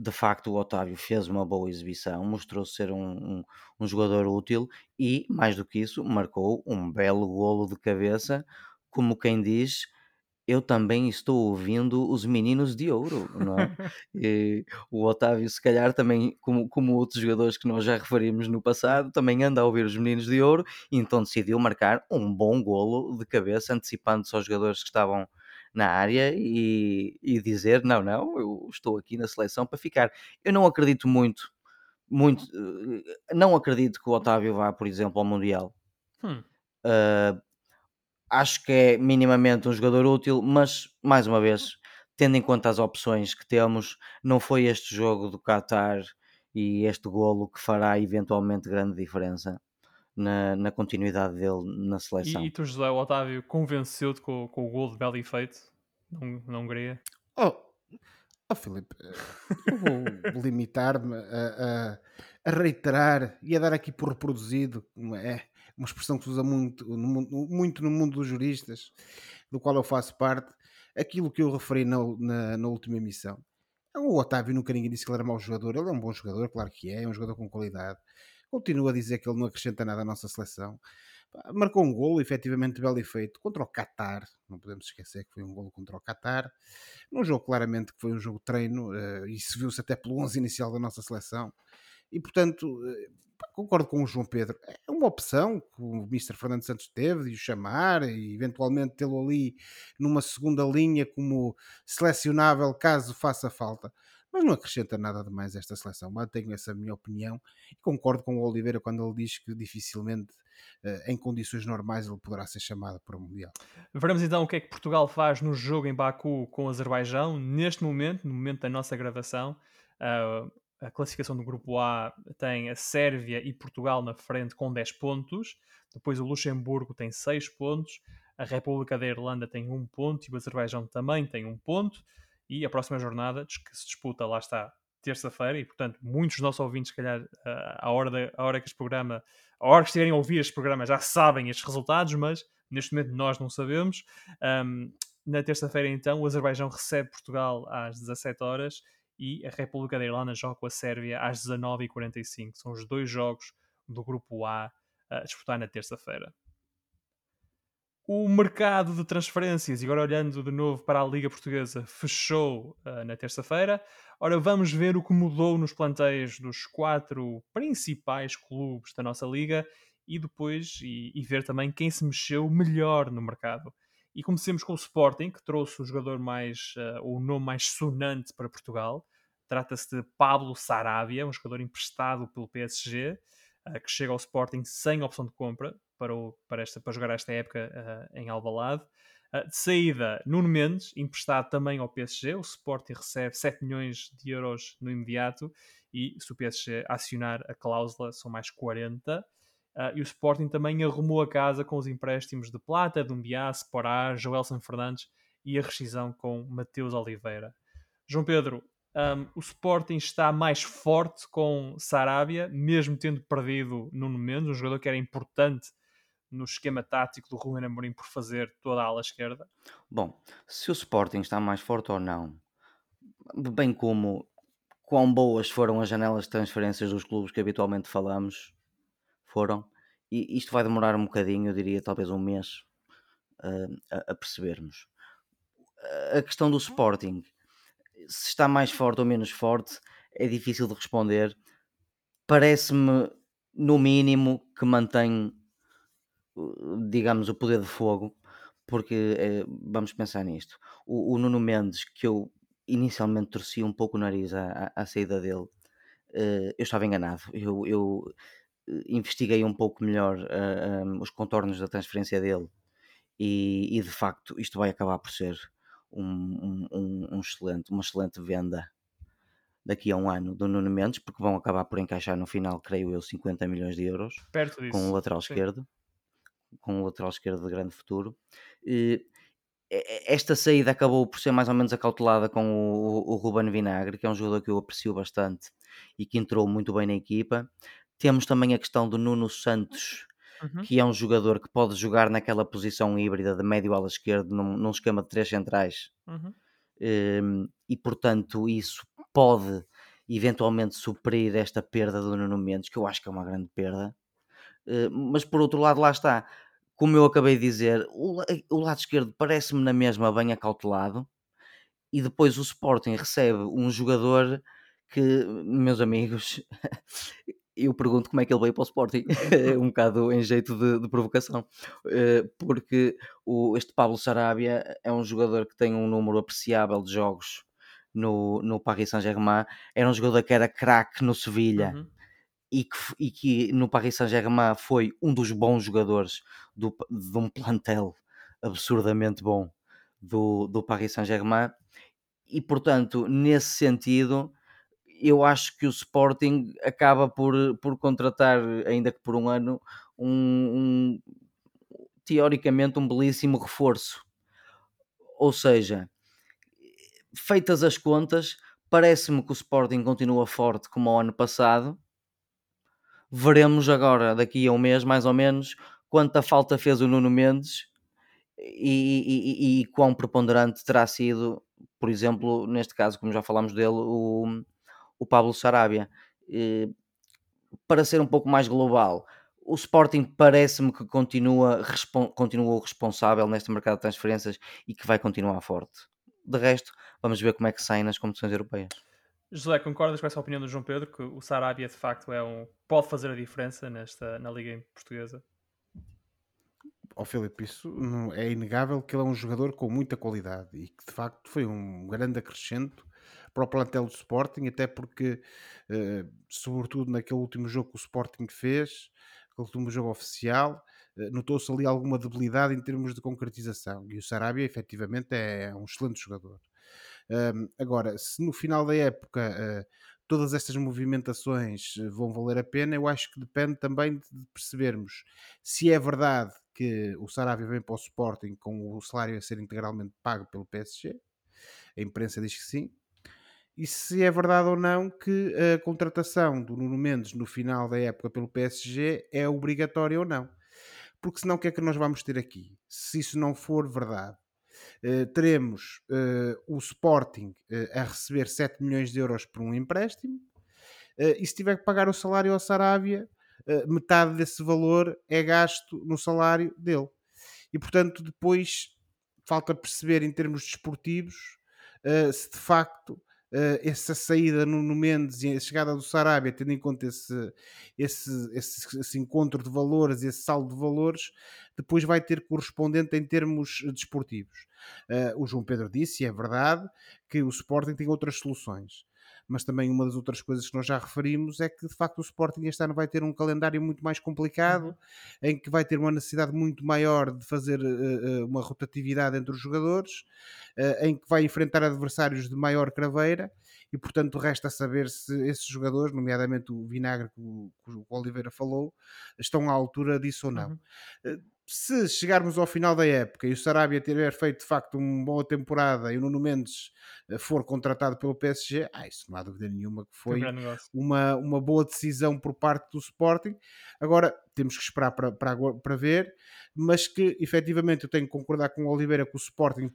de facto o Otávio fez uma boa exibição, mostrou ser um, um, um jogador útil e, mais do que isso, marcou um belo golo de cabeça, como quem diz, eu também estou ouvindo os meninos de ouro, não é? E o Otávio, se calhar, também, como, como outros jogadores que nós já referimos no passado, também anda a ouvir os meninos de ouro e então decidiu marcar um bom golo de cabeça, antecipando-se aos jogadores que estavam na área e, e dizer: não, não, eu estou aqui na seleção para ficar. Eu não acredito muito, muito, eh, não acredito que o Otávio vá, por exemplo, ao Mundial. Hum. Uh, acho que é minimamente um jogador útil, mas mais uma vez, tendo em conta as opções que temos, não foi este jogo do Qatar e este golo que fará eventualmente grande diferença na, na continuidade dele na seleção. E, e tu, José o Otávio, convenceu-te com, com o gol de belly feito na, na Hungria? Oh, oh Filipe, eu vou limitar-me a, a, a, reiterar e a dar aqui por reproduzido, é uma expressão que se usa muito no, muito no mundo dos juristas, do qual eu faço parte, aquilo que eu referi na, na, na última emissão. O Otávio nunca ninguém disse que ele era mau jogador, ele é um bom jogador, claro que é, é um jogador com qualidade. Continuo a dizer que ele não acrescenta nada à nossa seleção. Marcou um golo, efetivamente belo efeito, contra o Qatar. Não podemos esquecer que foi um golo contra o Qatar. Num jogo, claramente, que foi um jogo treino, uh, e se viu-se até pelo 11 inicial da nossa seleção. E, portanto, uh, concordo com o João Pedro. É uma opção que o Mr. Fernando Santos teve de o chamar e eventualmente tê-lo ali numa segunda linha como selecionável caso faça falta mas não acrescenta nada de mais esta seleção. Mantenho essa minha opinião e concordo com o Oliveira quando ele diz que dificilmente, uh, em condições normais, ele poderá ser chamado para o Mundial. Veremos então o que é que Portugal faz no jogo em Baku com o Azerbaijão. Neste momento, no momento da nossa gravação, uh, a classificação do grupo A tem a Sérvia e Portugal na frente com 10 pontos, depois o Luxemburgo tem 6 pontos, a República da Irlanda tem 1 ponto e o Azerbaijão também tem 1 ponto e a próxima jornada que se disputa, lá está, terça-feira, e portanto muitos dos nossos ouvintes, se calhar, à hora, de, à hora que este programa, a hora que estiverem a ouvir este programa, já sabem estes resultados, mas neste momento nós não sabemos. Um, na terça-feira, então, o Azerbaijão recebe Portugal às 17 horas e a República da Irlanda joga com a Sérvia às 19h45. São os dois jogos do grupo A a disputar na terça-feira o mercado de transferências, e agora olhando de novo para a Liga Portuguesa, fechou uh, na terça-feira. Ora, vamos ver o que mudou nos planteios dos quatro principais clubes da nossa liga e depois e, e ver também quem se mexeu melhor no mercado. E comecemos com o Sporting, que trouxe o jogador mais, uh, o nome mais sonante para Portugal. Trata-se de Pablo Sarabia, um jogador emprestado pelo PSG, uh, que chega ao Sporting sem opção de compra, para, o, para, esta, para jogar esta época uh, em Alvalade. Uh, de saída, Nuno Mendes, emprestado também ao PSG. O Sporting recebe 7 milhões de euros no imediato e se o PSG acionar a cláusula são mais 40. Uh, e o Sporting também arrumou a casa com os empréstimos de Plata, Dumbiá, Sporá, Joelson Fernandes e a rescisão com Mateus Oliveira. João Pedro, um, o Sporting está mais forte com Sarabia, mesmo tendo perdido Nuno Mendes, um jogador que era importante no esquema tático do Ruben Amorim por fazer toda a ala esquerda? Bom, se o Sporting está mais forte ou não, bem como quão boas foram as janelas de transferências dos clubes que habitualmente falamos, foram, e isto vai demorar um bocadinho, eu diria talvez um mês, uh, a, a percebermos. A questão do Sporting, se está mais forte ou menos forte, é difícil de responder. Parece-me, no mínimo, que mantém digamos, o poder de fogo, porque é, vamos pensar nisto. O, o, Nuno Mendes, que eu inicialmente torci um pouco o nariz à, à, saída dele, uh, eu estava enganado. Eu, eu eh, investiguei um pouco melhor uh, um, os contornos da transferência dele e, e, de facto isto vai acabar por ser um, um, um, excelente, uma excelente venda daqui a um ano do Nuno Mendes, porque vão acabar por encaixar no final, creio eu, 50 milhões de euros com o lateral Sim. esquerdo com o lateral esquerdo de grande futuro. E esta saída acabou por ser mais ou menos acautelada com o, o Ruben Vinagre, que é um jogador que eu aprecio bastante e que entrou muito bem na equipa. Temos também a questão do Nuno Santos, uhum. que é um jogador que pode jogar naquela posição híbrida de médio ala esquerdo, num, num esquema de três centrais. Uhum. Um, e portanto, isso pode eventualmente suprir esta perda do Nuno Mendes, que eu acho que é uma grande perda. Eh, mas por outro lado, lá está, como eu acabei de dizer, o, o lado esquerdo parece-me na mesma bem acautelado, e depois o Sporting recebe um jogador que, meus amigos, eu pergunto como é que ele veio para o Sporting, um bocado em jeito de, de provocação, uh, porque o, este Pablo Sarabia é um jogador que tem um número apreciável de jogos no, no Paris Saint-Germain, era um jogador que era craque no Sevilha. Uhum. E que, e que no Paris Saint-Germain foi um dos bons jogadores do, de um plantel absurdamente bom do, do Paris Saint-Germain, e portanto, nesse sentido, eu acho que o Sporting acaba por, por contratar, ainda que por um ano, um, um teoricamente um belíssimo reforço. Ou seja, feitas as contas, parece-me que o Sporting continua forte como o ano passado. Veremos agora, daqui a um mês mais ou menos, quanta falta fez o Nuno Mendes e, e, e, quão preponderante terá sido, por exemplo, neste caso, como já falámos dele, o, o Pablo Sarabia. para ser um pouco mais global, o Sporting parece-me que continua, continua responsável neste mercado de transferências e que vai continuar forte. De resto, vamos ver como é que sai nas competições europeias. José, concordas com essa opinião do João Pedro que o Sarabia de facto é um, pode fazer a diferença nesta, na Liga Portuguesa? Ó oh, Filipe, isso não, é inegável que ele é um jogador com muita qualidade e que de facto foi um grande acrescento para o plantel do Sporting, até porque, eh, sobretudo naquele último jogo que o Sporting fez, aquele último jogo oficial, eh, notou-se ali alguma debilidade em termos de concretização. E o Sarabia, efetivamente, é um excelente jogador. agora, se no final da época eh, todas estas movimentações vão valer a pena, eu acho que depende também de percebermos se é verdade que o Sarabia vem para o Sporting com o salário a ser integralmente pago pelo PSG. A imprensa diz que sim e se é verdade ou não que a contratação do Nuno Mendes no final da época pelo PSG é obrigatória ou não. Porque senão o que é que nós vamos ter aqui? Se isso não for verdade, uh, teremos uh, o Sporting uh, a receber 7 milhões de euros por um empréstimo e se tiver que pagar o salário ao Sarabia, metade desse valor é gasto no salário dele. E portanto, depois falta perceber em termos desportivos se de facto uh, essa saída no, no, Mendes e a chegada do Sarabia, tendo em conta esse, esse, esse, esse, encontro de valores, esse saldo de valores, depois vai ter correspondente em termos desportivos. Uh, o João Pedro disse, e é verdade, que o Sporting tem outras soluções mas também uma das outras coisas que nós já referimos é que de facto o Sporting este ano vai ter um calendário muito mais complicado, uhum. em que vai ter uma necessidade muito maior de fazer uh, uma rotatividade entre os jogadores, uh, em que vai enfrentar adversários de maior craveira e portanto resta saber se esses jogadores, nomeadamente o Vinagre que o, que o Oliveira falou, estão à altura disso ou não. Uhum. Se chegarmos ao final da época e o Sarabia tiver feito de facto uma boa temporada e o Nuno Mendes eh, for contratado pelo PSG, ah, isso não há dúvida nenhuma que foi uma, uma boa decisão por parte do Sporting. Agora temos que esperar para, para, para ver, mas que efetivamente eu tenho que concordar com o Oliveira que o Sporting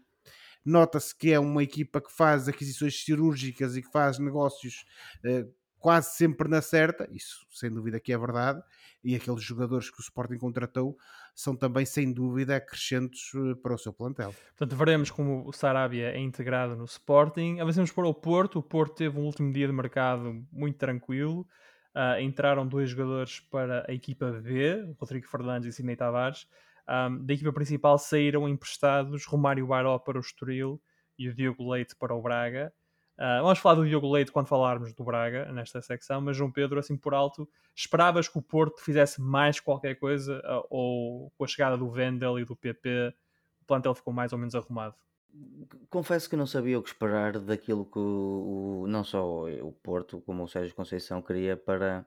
nota-se que é uma equipa que faz aquisições cirúrgicas e que faz negócios. Uh, quase sempre na certa, isso sem dúvida que é verdade, e aqueles jogadores que o Sporting contratou são também sem dúvida acrescentos eh, para o seu plantel. Portanto, veremos como o Sarabia é integrado no Sporting. Avancemos para o Porto. O Porto teve um último dia de mercado muito tranquilo. Uh, entraram dois jogadores para a equipa B, Rodrigo Fernandes e Sidney Tavares. Um, da equipa principal saíram emprestados Romário Baró para o Estoril e o Diogo Leite para o Braga. Uh, vamos falar do Diogo Leite quando falarmos do Braga nesta secção, mas João Pedro, assim por alto, esperavas que o Porto fizesse mais qualquer coisa uh, ou com a chegada do Vendel e do PP o plantel ficou mais ou menos arrumado? Confesso que não sabia o que esperar daquilo que o, o, não só o Porto como o Sérgio Conceição queria para,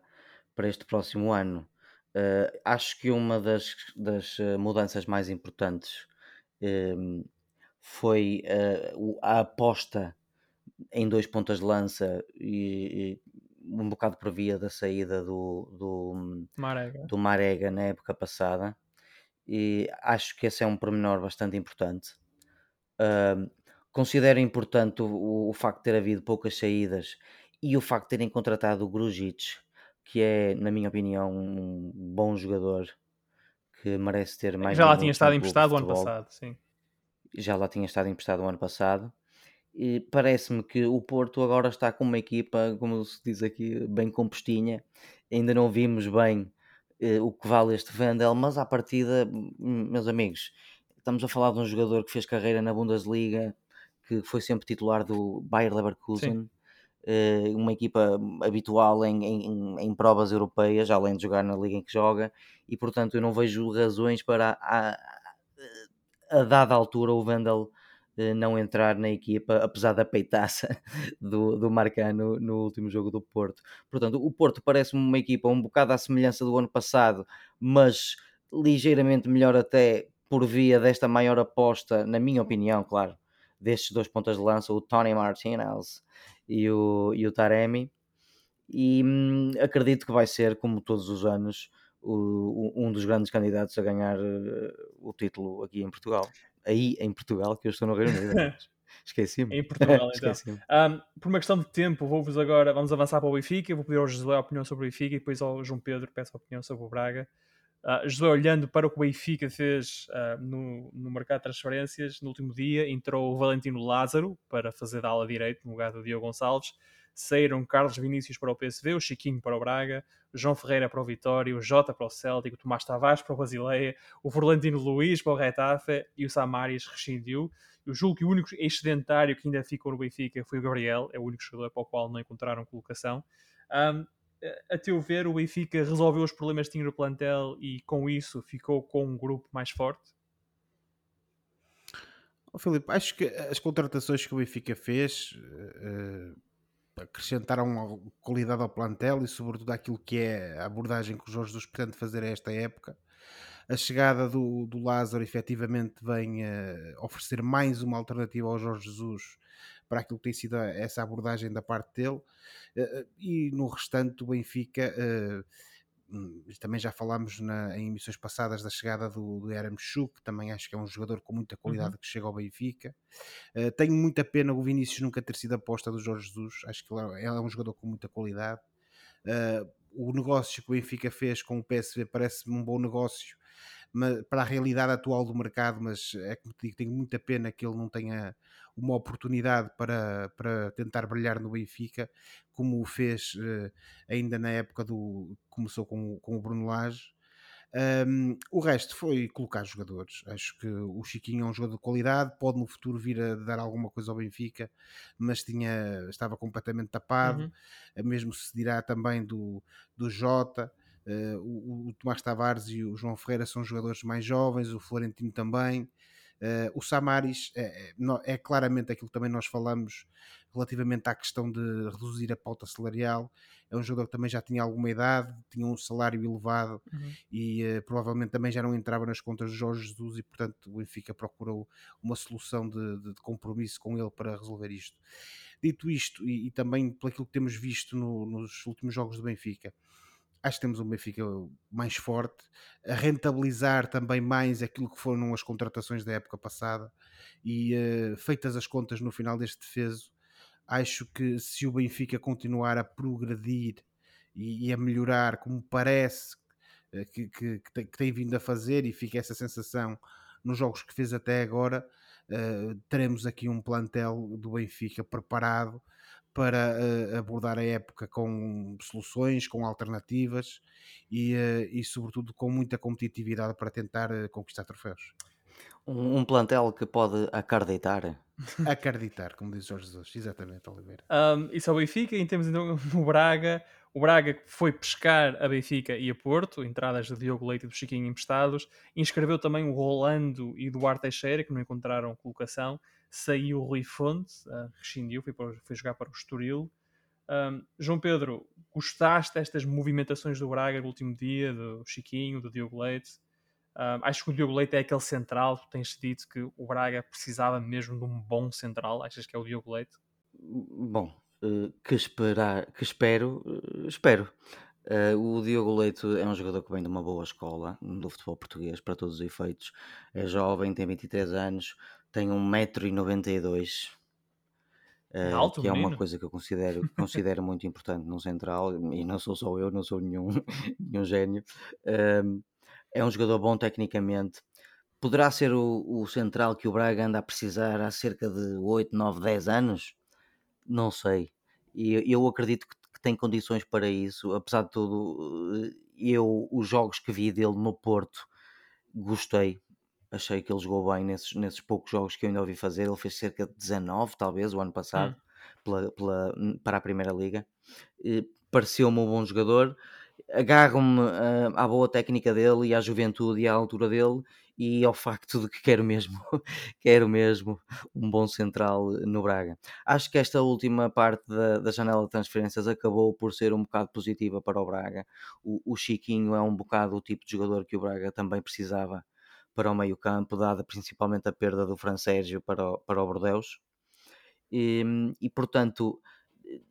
para este próximo ano. Uh, acho que uma das, das mudanças mais importantes foi a aposta em dois pontas de lança e, e um bocado por via da saída do, do, Marega. do Marega na época passada. E acho que esse é um pormenor bastante importante. Uh, considero importante o, o, facto de ter havido poucas saídas e o facto de terem contratado o Grujic, que é, na minha opinião, um bom jogador que merece ter mais. Já lá tinha estado emprestado o ano passado, sim. Já lá tinha estado emprestado o ano passado E parece-me que o Porto agora está com uma equipa, como se diz aqui, bem compostinha. Ainda não vimos bem eh, o que vale este Vendel, mas à partida, meus amigos, estamos a falar de um jogador que fez carreira na Bundesliga, que foi sempre titular do Bayer Leverkusen, eh, uma equipa habitual em, em, em, provas europeias, além de jogar na liga em que joga, e portanto eu não vejo razões para a, a, a dada altura o Vendel não entrar na equipa, apesar da peitaça do, do Marcano no último jogo do Porto. Portanto, o Porto parece-me uma equipa um bocado à semelhança do ano passado, mas ligeiramente melhor até por via desta maior aposta, na minha opinião, claro, destes dois pontas de lança, o Tony Martinez e o, e o Taremi. E hum, acredito que vai ser, como todos os anos, o, um dos grandes candidatos a ganhar uh, o título aqui em Portugal aí em Portugal, que eu estou no Reino Unido. Esqueci-me. em Portugal, então. um, por uma questão de tempo, vou-vos agora, vamos avançar para o Benfica. Vou pedir ao Josué a opinião sobre o Benfica e depois ao João Pedro peço a opinião sobre o Braga. Uh, Josué, olhando para o que o Benfica fez uh, no, no mercado de transferências, no último dia entrou o Valentino Lázaro para fazer da ala direito no lugar do Diogo Gonçalves. Saíram Carlos Vinícius para o PSV, o Chiquinho para o Braga, João Ferreira para o Vitória, o Jota para o Celtic, o Tomás Tavares para o Basileia, o Forlantino Luís para o Retafe e o Samaris rescindiu. Eu julgo que o único excedentário que ainda ficou no Benfica foi o Gabriel, é o único jogador para o qual não encontraram colocação. Um, a teu ver, o Benfica resolveu os problemas que tinha no plantel e com isso ficou com um grupo mais forte? Oh, Filipe, acho que as contratações que o Benfica fez uh, acrescentaram qualidade ao plantel e sobretudo aquilo que é a abordagem que o Jorge Jesus pretende fazer a esta época. A chegada do, do Lázaro efetivamente vem uh, oferecer mais uma alternativa ao Jorge Jesus para aquilo que tem sido essa abordagem da parte dele. Uh, e no restante, o Benfica uh, também já falámos na, em emissões passadas da chegada do, do Yaramchuk, também acho que é um jogador com muita qualidade uhum. que chega ao Benfica. Uh, tenho muita pena o Vinícius nunca ter sido aposta do Jorge Jesus, acho que ele é um jogador com muita qualidade. Uh, o negócio que o Benfica fez com o PSV parece-me um bom negócio para a realidade atual do mercado, mas é como te digo, tenho muita pena que ele não tenha uma oportunidade para, para tentar brilhar no Benfica, como o fez uh, ainda na época do. começou com, com o Bruno Lage. Um, o resto foi colocar jogadores. Acho que o Chiquinho é um jogador de qualidade, pode no futuro vir a dar alguma coisa ao Benfica, mas tinha, estava completamente tapado. Uhum. Mesmo se dirá também do, do Jota. Uh, o, o, Tomás Tavares e o João Ferreira são jogadores mais jovens, o Florentino também. Uh, o Samaris é, é, é, claramente aquilo que também nós falamos relativamente à questão de reduzir a pauta salarial. É um jogador que também já tinha alguma idade, tinha um salário elevado uhum. e uh, provavelmente também já não entrava nas contas de Jorge Jesus e, portanto, o Benfica procurou uma solução de, de, de compromisso com ele para resolver isto. Dito isto, e, e também pelo que temos visto no, nos últimos jogos do Benfica, acho que temos um Benfica mais forte, a rentabilizar também mais aquilo que foram as contratações da época passada e uh, feitas as contas no final deste defeso, acho que se o Benfica continuar a progredir e, e a melhorar como parece uh, que, que, que, tem, que, tem, vindo a fazer e fica essa sensação nos jogos que fez até agora, uh, teremos aqui um plantel do Benfica preparado para uh, abordar a época com soluções, com alternativas e, uh, e sobretudo com muita competitividade para tentar uh, conquistar troféus. Um, um, plantel que pode acreditar. Acreditar, como diz Jorge Jesus, exatamente, Oliveira. Um, isso é o Benfica, em termos então no Braga, o Braga foi pescar a Benfica e a Porto, entradas do Diogo Leite e do Chiquinho emprestados, inscreveu também o Rolando e o Duarte Teixeira, que não encontraram colocação, saiu o Rui Fonte, uh, rescindiu, foi, para, foi jogar para o Estoril. Um, João Pedro, gostaste destas movimentações do Braga no último dia, do Chiquinho, do Diogo Leite? Um, acho que o Diogo Leite é aquele central, tu tens dito que o Braga precisava mesmo de um bom central, achas que é o Diogo Leite? Bom, uh, que esperar, que espero, uh, espero. Uh, o Diogo Leite é um jogador que vem de uma boa escola do futebol português para todos os efeitos. É jovem, tem 23 anos, tem 1,92m. Uh, Alto, que é uma coisa que eu considero, considero muito importante no central, e não sou só eu, não sou nenhum, nenhum gênio. Uh, é um jogador bom tecnicamente, poderá ser o, o central que o Braga anda a precisar há cerca de 8, 9, 10 anos? Não sei. E eu acredito que, que tem condições para isso. Apesar de tudo, eh, eu, os jogos que vi dele no Porto, gostei. Achei que ele jogou bem nesses, nesses poucos jogos que eu ainda ouvi fazer. Ele fez cerca de 19, talvez, o ano passado, hum. pela, pela, para a Primeira Liga. Pareceu-me um bom jogador agarro-me uh, à boa técnica dele e à juventude e à altura dele e ao facto de que quero mesmo, quero mesmo um bom central no Braga. Acho que esta última parte da, da janela de transferências acabou por ser um bocado positiva para o Braga. O, o Chiquinho é um bocado o tipo de jogador que o Braga também precisava para o meio campo, dada principalmente a perda do Fran Sérgio para o, para o Bordeus. E, e portanto,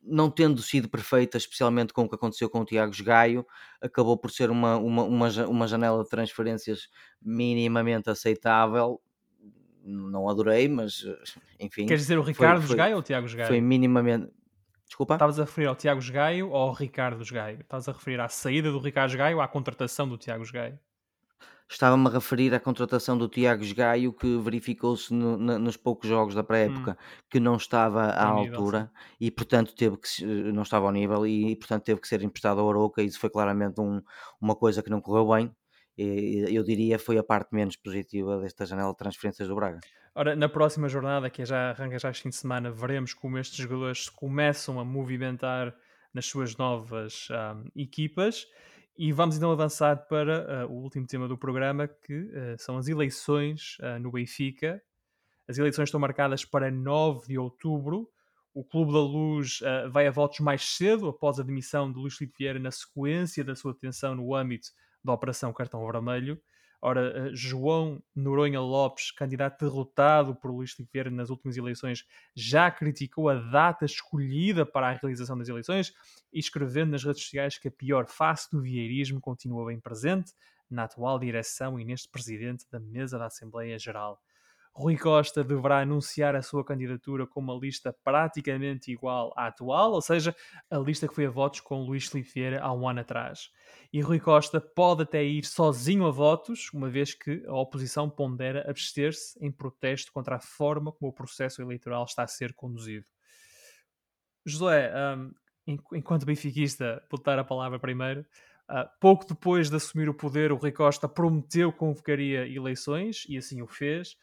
não tendo sido perfeita, especialmente com o que aconteceu com o Tiago Gaio, acabou por ser uma, uma, uma, uma janela de transferências minimamente aceitável. Não adorei, mas enfim. Queres dizer o Ricardo foi, Gaio ou o Tiago Gaio? Foi minimamente. Desculpa? Estavas a referir ao Tiago Gaio ou ao Ricardo Gaio? Estavas a referir à saída do Ricardo Gaio ou à contratação do Tiago Gaio? Estava-me a referir à contratação do Tiago Gaio, que verificou-se no, no, nos poucos jogos da pré-época hum. que não estava à altura nível, e, portanto, teve que não estava ao nível e, portanto, teve que ser emprestado ao Aroca. Isso foi claramente um, uma coisa que não correu bem. E, eu diria foi a parte menos positiva desta janela de transferências do Braga. Ora, na próxima jornada, que é já arranca já este fim de semana, veremos como estes jogadores se começam a movimentar nas suas novas um, equipas. E vamos então avançar para uh, o último tema do programa, que uh, são as eleições uh, no Benfica. As eleições estão marcadas para 9 de outubro. O Clube da Luz vai a votos mais cedo, após a demissão de Luís Filipe Vieira, na sequência da sua detenção no âmbito da Operação Cartão Vermelho. Ora, João Noronha Lopes, candidato derrotado por Luís Filipe Vieira nas últimas eleições, já criticou a data escolhida para a realização das eleições e escrevendo nas redes sociais que a pior face do vieirismo continua bem presente na atual direção e neste presidente da mesa da Assembleia Geral. Rui Costa deverá anunciar a sua candidatura com uma lista praticamente igual à atual, ou seja, a lista que foi a votos com Luís Filipe Vieira há um ano atrás. E Rui Costa pode até ir sozinho a votos, uma vez que a oposição pondera abster-se em protesto contra a forma como o processo eleitoral está a ser conduzido. José, um, enquanto benfiquista, vou dar a palavra primeiro. Uh, pouco depois de assumir o poder, o Rui Costa prometeu que convocaria eleições e assim o fez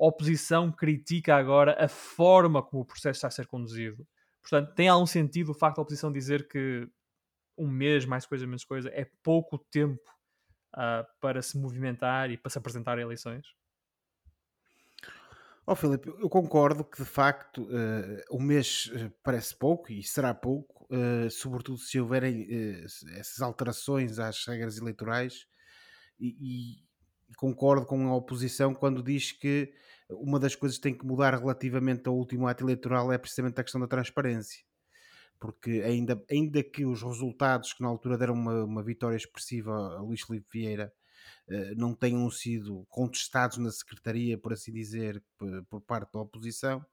oposição critica agora a forma como o processo está a ser conduzido. Portanto, tem algum sentido o facto da oposição dizer que um mês, mais coisa, menos coisa, é pouco tempo uh, para se movimentar e para se apresentar a eleições? Ó oh, Filipe, eu concordo que de facto uh, um mês uh, parece pouco e será pouco, uh, sobretudo se houverem essas alterações às regras eleitorais e, concordo com a oposição quando diz que uma das coisas que tem que mudar relativamente ao último ato eleitoral é precisamente a questão da transparência. Porque ainda, ainda que os resultados que na altura deram uma, uma vitória expressiva a Luís Filipe Vieira eh, não tenham sido contestados na Secretaria, por assim dizer, por parte da oposição,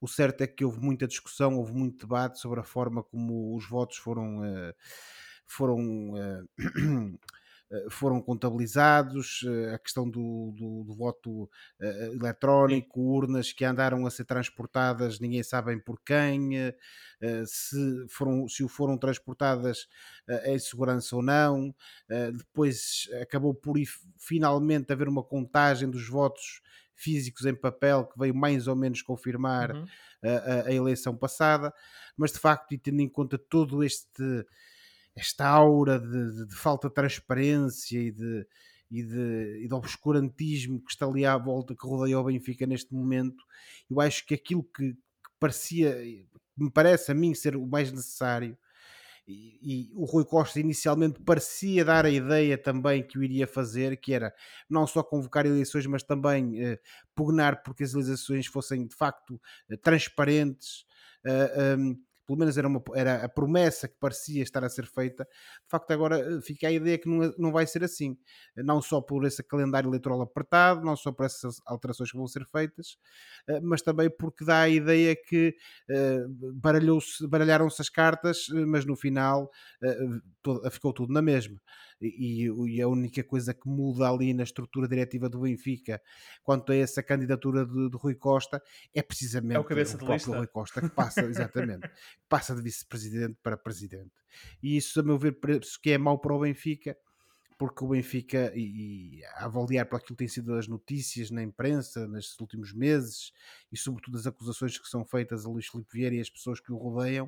o certo é que houve muita discussão, houve muito debate sobre a forma como os votos foram, eh, foram eh, foram contabilizados, eh, a questão do, do, do voto uh, eletrónico, urnas que andaram a ser transportadas, ninguém sabe por quem, uh, se, foram, se o foram transportadas uh, em segurança ou não. depois acabou por finalmente haver uma contagem dos votos físicos em papel que veio mais ou menos confirmar uhum. a, a, eleição passada, mas de facto, e tendo em conta todo este esta aura de, de, de, falta de transparência e de, e, de, e de obscurantismo que está ali à volta, que rodeia o Benfica neste momento, eu acho que aquilo que, que parecia, me parece a mim ser o mais necessário, e, e, o Rui Costa inicialmente parecia dar a ideia também que o iria fazer, que era não só convocar eleições, mas também eh, pugnar porque as eleições fossem de facto eh, transparentes. Uh, um, pelo menos era, uma, era a promessa que parecia estar a ser feita, de facto agora eh, fica a ideia que não, não vai ser assim, não só por esse calendário eleitoral apertado, não só por essas alterações que vão ser feitas, eh, mas também porque dá a ideia que baralharam-se as cartas, mas no final ficou tudo na mesma. E, e, a única coisa que muda ali na estrutura diretiva do Benfica quanto a essa candidatura de, de Rui Costa é precisamente é o, cabeça o próprio Rui Costa que passa, exatamente, que passa de vice-presidente para presidente. E isso, a meu ver, que é mau para o Benfica, porque o Benfica, e, e a avaliar por aquilo que tem sido as notícias na imprensa nestes últimos meses, e sobretudo as acusações que são feitas a Luís Filipe Vieira e as pessoas que o rodeiam,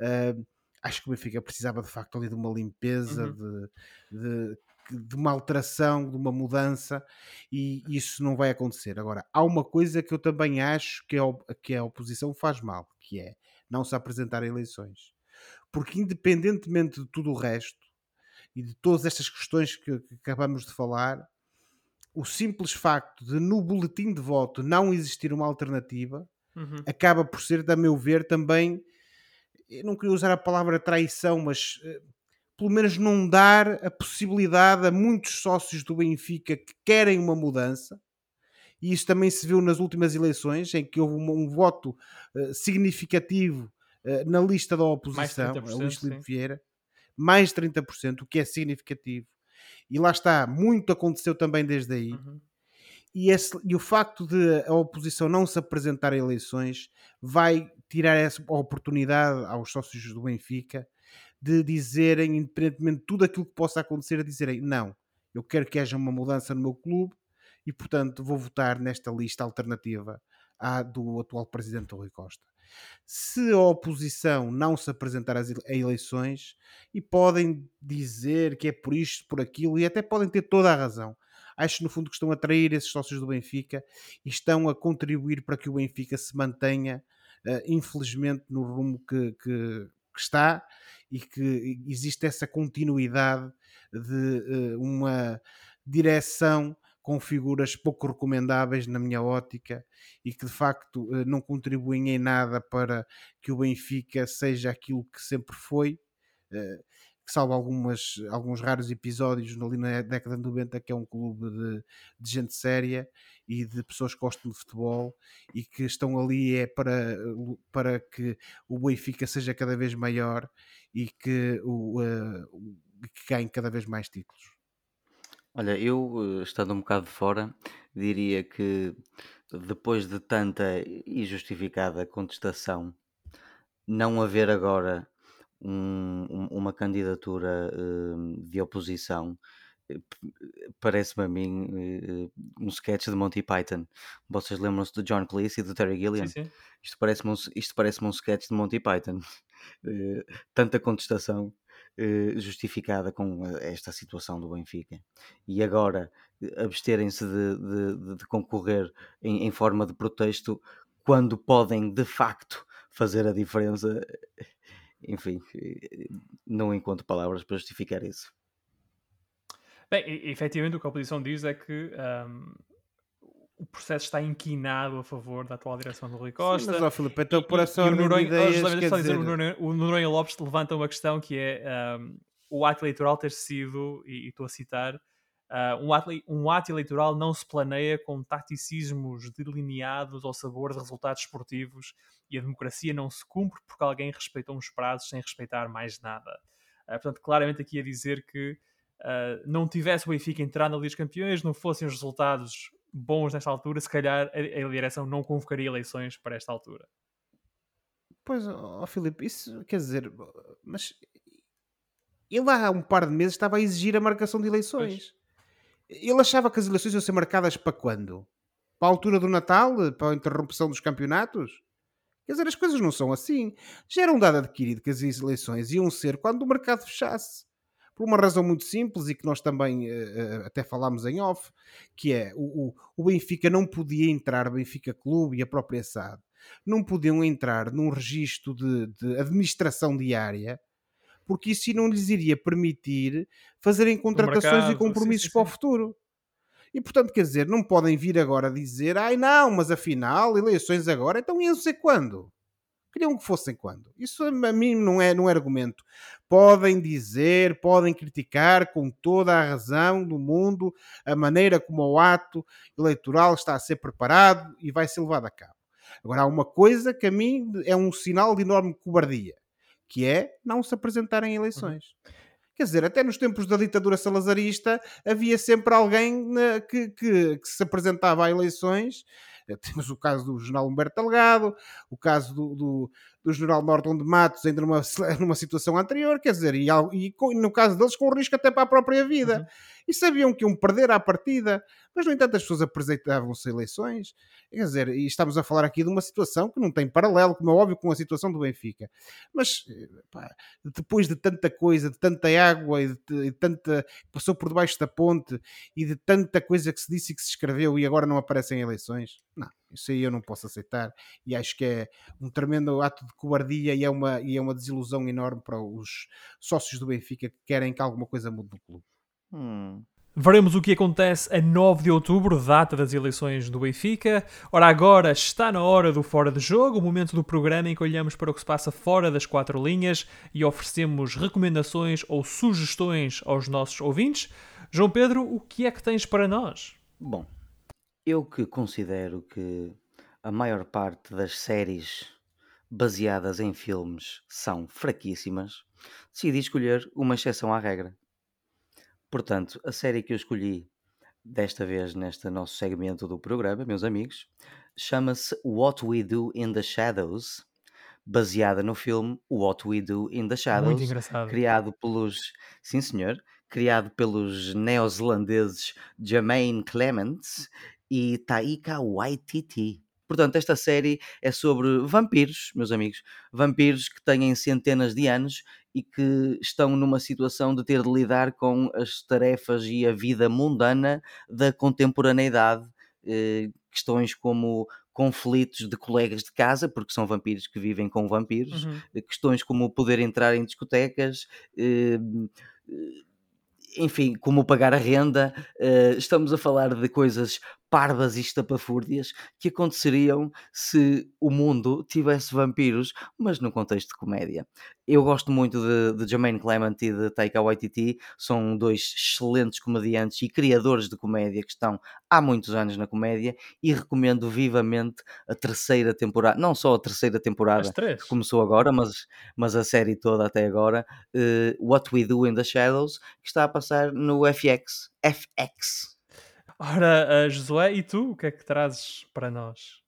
uh, acho que o Benfica precisava de facto ali de uma limpeza, uhum. de, de, de, uma alteração, de uma mudança, e isso não vai acontecer. Agora, há uma coisa que eu também acho que a, que a oposição faz mal, que é não se apresentar a eleições. Porque independentemente de tudo o resto, e de todas estas questões que, que acabamos de falar, o simples facto de no boletim de voto não existir uma alternativa uhum. acaba por ser, a meu ver, também eu não queria usar a palavra traição, mas uh, pelo menos não dar a possibilidade a muitos sócios do Benfica que querem uma mudança, e isso também se viu nas últimas eleições, em que houve um, um voto uh, significativo uh, na lista da oposição, a Luís Filipe Vieira, mais 30%, o que é significativo. E lá está, muito aconteceu também desde aí. Uhum. E, esse, e, o facto de a oposição não se apresentar a eleições vai tirar essa oportunidade aos sócios do Benfica de dizerem, independentemente de tudo aquilo que possa acontecer, a dizerem não, eu quero que haja uma mudança no meu clube e, portanto, vou votar nesta lista alternativa à do atual presidente Rui Costa. Se a oposição não se apresentar às eleições, e podem dizer que é por isto, por aquilo, e até podem ter toda a razão, acho no fundo que estão a atrair esses sócios do Benfica e estão a contribuir para que o Benfica se mantenha, infelizmente, no rumo que, que, que, está e que existe essa continuidade de uh, uma direção com figuras pouco recomendáveis na minha ótica e que de facto uh, não contribuem em nada para que o Benfica seja aquilo que sempre foi que salvo algumas, alguns raros episódios ali na década de 90, que é um clube de, de, gente séria e de pessoas que gostam de futebol e que estão ali é para, para que o Benfica seja cada vez maior e que, o, uh, que ganhe cada vez mais títulos. Olha, eu, eh, estando um bocado de fora, diria que depois de tanta e justificada contestação, não haver agora um, uma candidatura uh, de oposição parece-me a mim uh, um sketch de Monty Python. Vocês lembram-se do John Cleese e do Terry Gilliam? Sim, sim. Isto parece-me um, isto parece um sketch de Monty Python. Uh, tanta contestação justificada com esta situação do Benfica. E agora absterem-se de, de, de, concorrer em, em forma de protesto quando podem de facto fazer a diferença enfim, não encontro palavras para justificar isso. Bem, efetivamente o que a oposição diz é que um, o processo está inquinado a favor da atual direção do Rui Costa. Sim, mas, ó, Filipe, então por essa ordem Noronha, de ideias, dizer... o, Noronha, Lopes levanta uma questão que é um, o ato eleitoral ter sido, e, e estou a citar, Uh, um, ato, um, ato, eleitoral não se planeia com taticismos delineados ao sabor de resultados esportivos e a democracia não se cumpre porque alguém respeitou uns prazos sem respeitar mais nada. Uh, portanto, claramente aqui a dizer que uh, não tivesse o Benfica entrar na Liga dos Campeões, não fossem os resultados bons nesta altura, se calhar a, a direção não convocaria eleições para esta altura. Pois, ó oh, Filipe, isso quer dizer, mas ele há um par de meses estava a exigir a marcação de eleições. Pois. Ele achava que as eleições iam ser marcadas para quando? Para a altura do Natal? Para a interrupção dos campeonatos? Quer dizer, as coisas não são assim. Já era um dado adquirido que as eleições iam ser quando o mercado fechasse. Por uma razão muito simples e que nós também uh, até falámos em off, que é o, o, Benfica não podia entrar, o Benfica Clube e a própria SAD, não podiam entrar num registro de, de administração diária porque isso não lhes iria permitir fazerem contratações mercado, e compromissos sim, sim, sim. para o futuro. E portanto, quer dizer, não podem vir agora dizer, ai não, mas afinal, eleições agora, então iam ser quando? Queriam que fossem quando? Isso a mim não é, não é argumento. Podem dizer, podem criticar com toda a razão do mundo a maneira como o ato eleitoral está a ser preparado e vai ser levado a cabo. Agora, há uma coisa que a mim é um sinal de enorme cobardia que é não se apresentarem eleições. Uhum. Quer dizer, até nos tempos da ditadura salazarista havia sempre alguém né, que, que, que se apresentava a eleições. Eh, temos o caso do jornal Humberto Delgado, o caso do, do, do general Norton de Matos, ainda numa, numa situação anterior, quer dizer, e, e, no caso deles com risco até para a própria vida. Uhum. E sabiam que iam perder à partida, mas no entanto as pessoas apresentavam-se eleições. Quer dizer, e estamos a falar aqui de uma situação que não tem paralelo, como é óbvio, com a situação do Benfica. Mas pá, depois de tanta coisa, de tanta água e de, de tanta. passou por debaixo da ponte e de tanta coisa que se disse e que se escreveu e agora não aparecem eleições, não, isso aí eu não posso aceitar e acho que é um tremendo ato de cobardia e é uma, e é uma desilusão enorme para os sócios do Benfica que querem que alguma coisa mude no clube. Hum. Veremos o que acontece a 9 de outubro, data das eleições do Benfica. Ora, agora está na hora do Fora de Jogo, o momento do programa em que olhamos para o que se passa fora das quatro linhas e oferecemos recomendações ou sugestões aos nossos ouvintes. João Pedro, o que é que tens para nós? Bom, eu que considero que a maior parte das séries baseadas em filmes são fraquíssimas, decidi escolher uma exceção à regra. Portanto, a série que eu escolhi desta vez neste nosso segmento do programa, meus amigos, chama-se What We Do in the Shadows, baseada no filme What We Do in the Shadows, Muito engraçado. criado pelos, sim senhor, criado pelos neozelandeses Jermaine Clements e Taika Waititi. Portanto, esta série é sobre vampiros, meus amigos. Vampiros que têm centenas de anos e que estão numa situação de ter de lidar com as tarefas e a vida mundana da contemporaneidade. Eh, questões como conflitos de colegas de casa, porque são vampiros que vivem com vampiros, uhum. Eh, questões como poder entrar em discotecas. Eh, enfim, como pagar a renda, estamos a falar de coisas parvas e estapafúrdias que aconteceriam se o mundo tivesse vampiros, mas num contexto de comédia. Eu gosto muito de, de Jermaine Clement e de Taika Waititi, são dois excelentes comediantes e criadores de comédia que estão há muitos anos na comédia e recomendo vivamente a terceira temporada, não só a terceira temporada que começou agora, mas, mas a série toda até agora, uh, What We Do in the Shadows, que está a passar no FX. FX. Ora, uh, Josué, e tu, o que é que trazes para nós?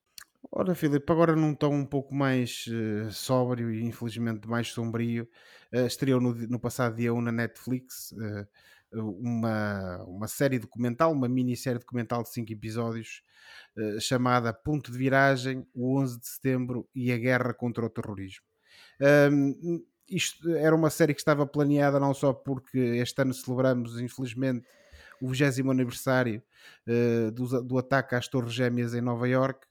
Ora, Filipe, agora num tom um pouco mais uh, sóbrio e infelizmente mais sombrio, uh, estreou no, no, passado dia 1 na Netflix uh, uma, uma série documental, uma minissérie documental de 5 episódios, chamada Ponto de Viragem, o 11 de Setembro e a Guerra contra o Terrorismo. Um, isto era uma série que estava planeada não só porque este ano celebramos, infelizmente, o 20 aniversário uh, do, do, ataque às Torres Gêmeas em Nova York,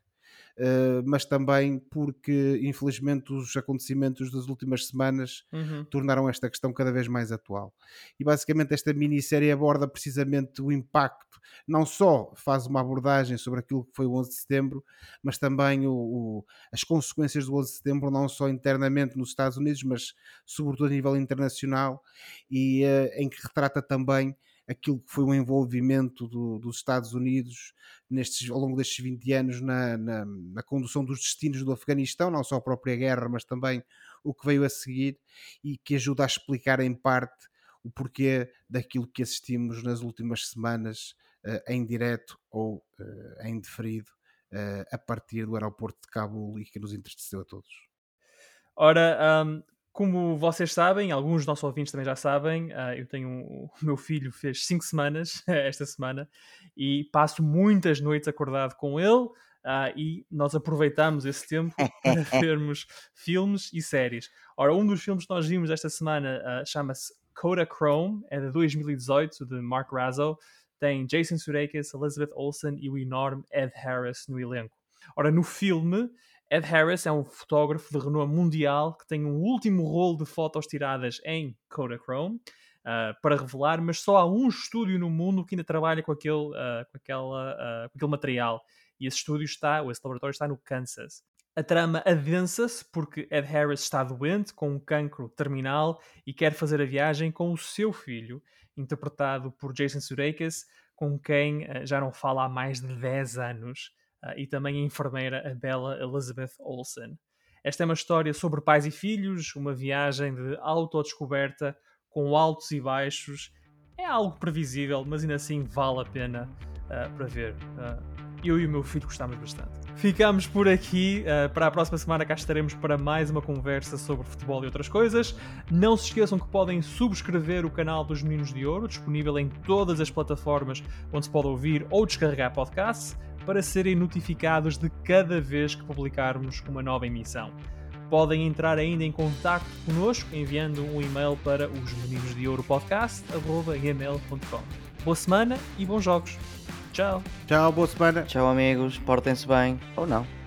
uh, mas também porque, infelizmente, os acontecimentos das últimas semanas uhum. tornaram esta questão cada vez mais atual. E basicamente, esta minissérie aborda precisamente o impacto, não só faz uma abordagem sobre aquilo que foi o 11 de setembro, mas também o, o, as consequências do 11 de setembro, não só internamente nos Estados Unidos, mas sobretudo a nível internacional, e uh, em que retrata também aquilo que foi o envolvimento do, dos Estados Unidos nestes, ao longo destes 20 anos na, na, na, condução dos destinos do Afeganistão, não só a própria guerra, mas também o que veio a seguir e que ajuda a explicar em parte o porquê daquilo que assistimos nas últimas semanas uh, em direto ou uh, em deferido uh, a partir do aeroporto de Cabul e que nos entristeceu a todos. Ora, um, como vocês sabem, alguns dos nossos ouvintes também já sabem, uh, eu tenho um, o meu filho fez 5 semanas esta semana e passo muitas noites acordado com ele uh, e nós aproveitamos esse tempo para vermos filmes e séries. Ora, um dos filmes que nós vimos esta semana uh, chama-se Chrome, é de 2018, de Mark Razzo. Tem Jason Sudeikis, Elizabeth Olsen e o enorme Ed Harris no elenco. Ora, no filme Ed Harris é um fotógrafo de renome mundial que tem um último rolo de fotos tiradas em Kodachrome uh, para revelar, mas só há um estúdio no mundo que ainda trabalha com aquele, uh, com, aquela, uh, com aquele material. E esse estúdio está, ou esse laboratório está no Kansas. A trama adensa-se porque Ed Harris está doente com um cancro terminal e quer fazer a viagem com o seu filho, interpretado por Jason Sudeikis, com quem já não fala há mais de 10 anos e também a enfermeira a bela Elizabeth Olsen. Esta é uma história sobre pais e filhos, uma viagem de autodescoberta com altos e baixos. É algo previsível, mas ainda assim vale a pena uh, para ver. Uh, eu e o meu filho gostamos bastante. Ficamos por aqui. Uh, para a próxima semana cá estaremos para mais uma conversa sobre futebol e outras coisas. Não se esqueçam que podem subscrever o canal dos Meninos de Ouro, disponível em todas as plataformas onde se pode ouvir ou descarregar podcasts, para serem notificados de cada vez que publicarmos uma nova emissão. Podem entrar ainda em contato connosco enviando um e-mail para os meninos de ouro podcast.gmail.com. Boa semana e bons jogos! Tchau. Tchau, boa semana. Tchau, amigos. Portem-se bem. Ou não.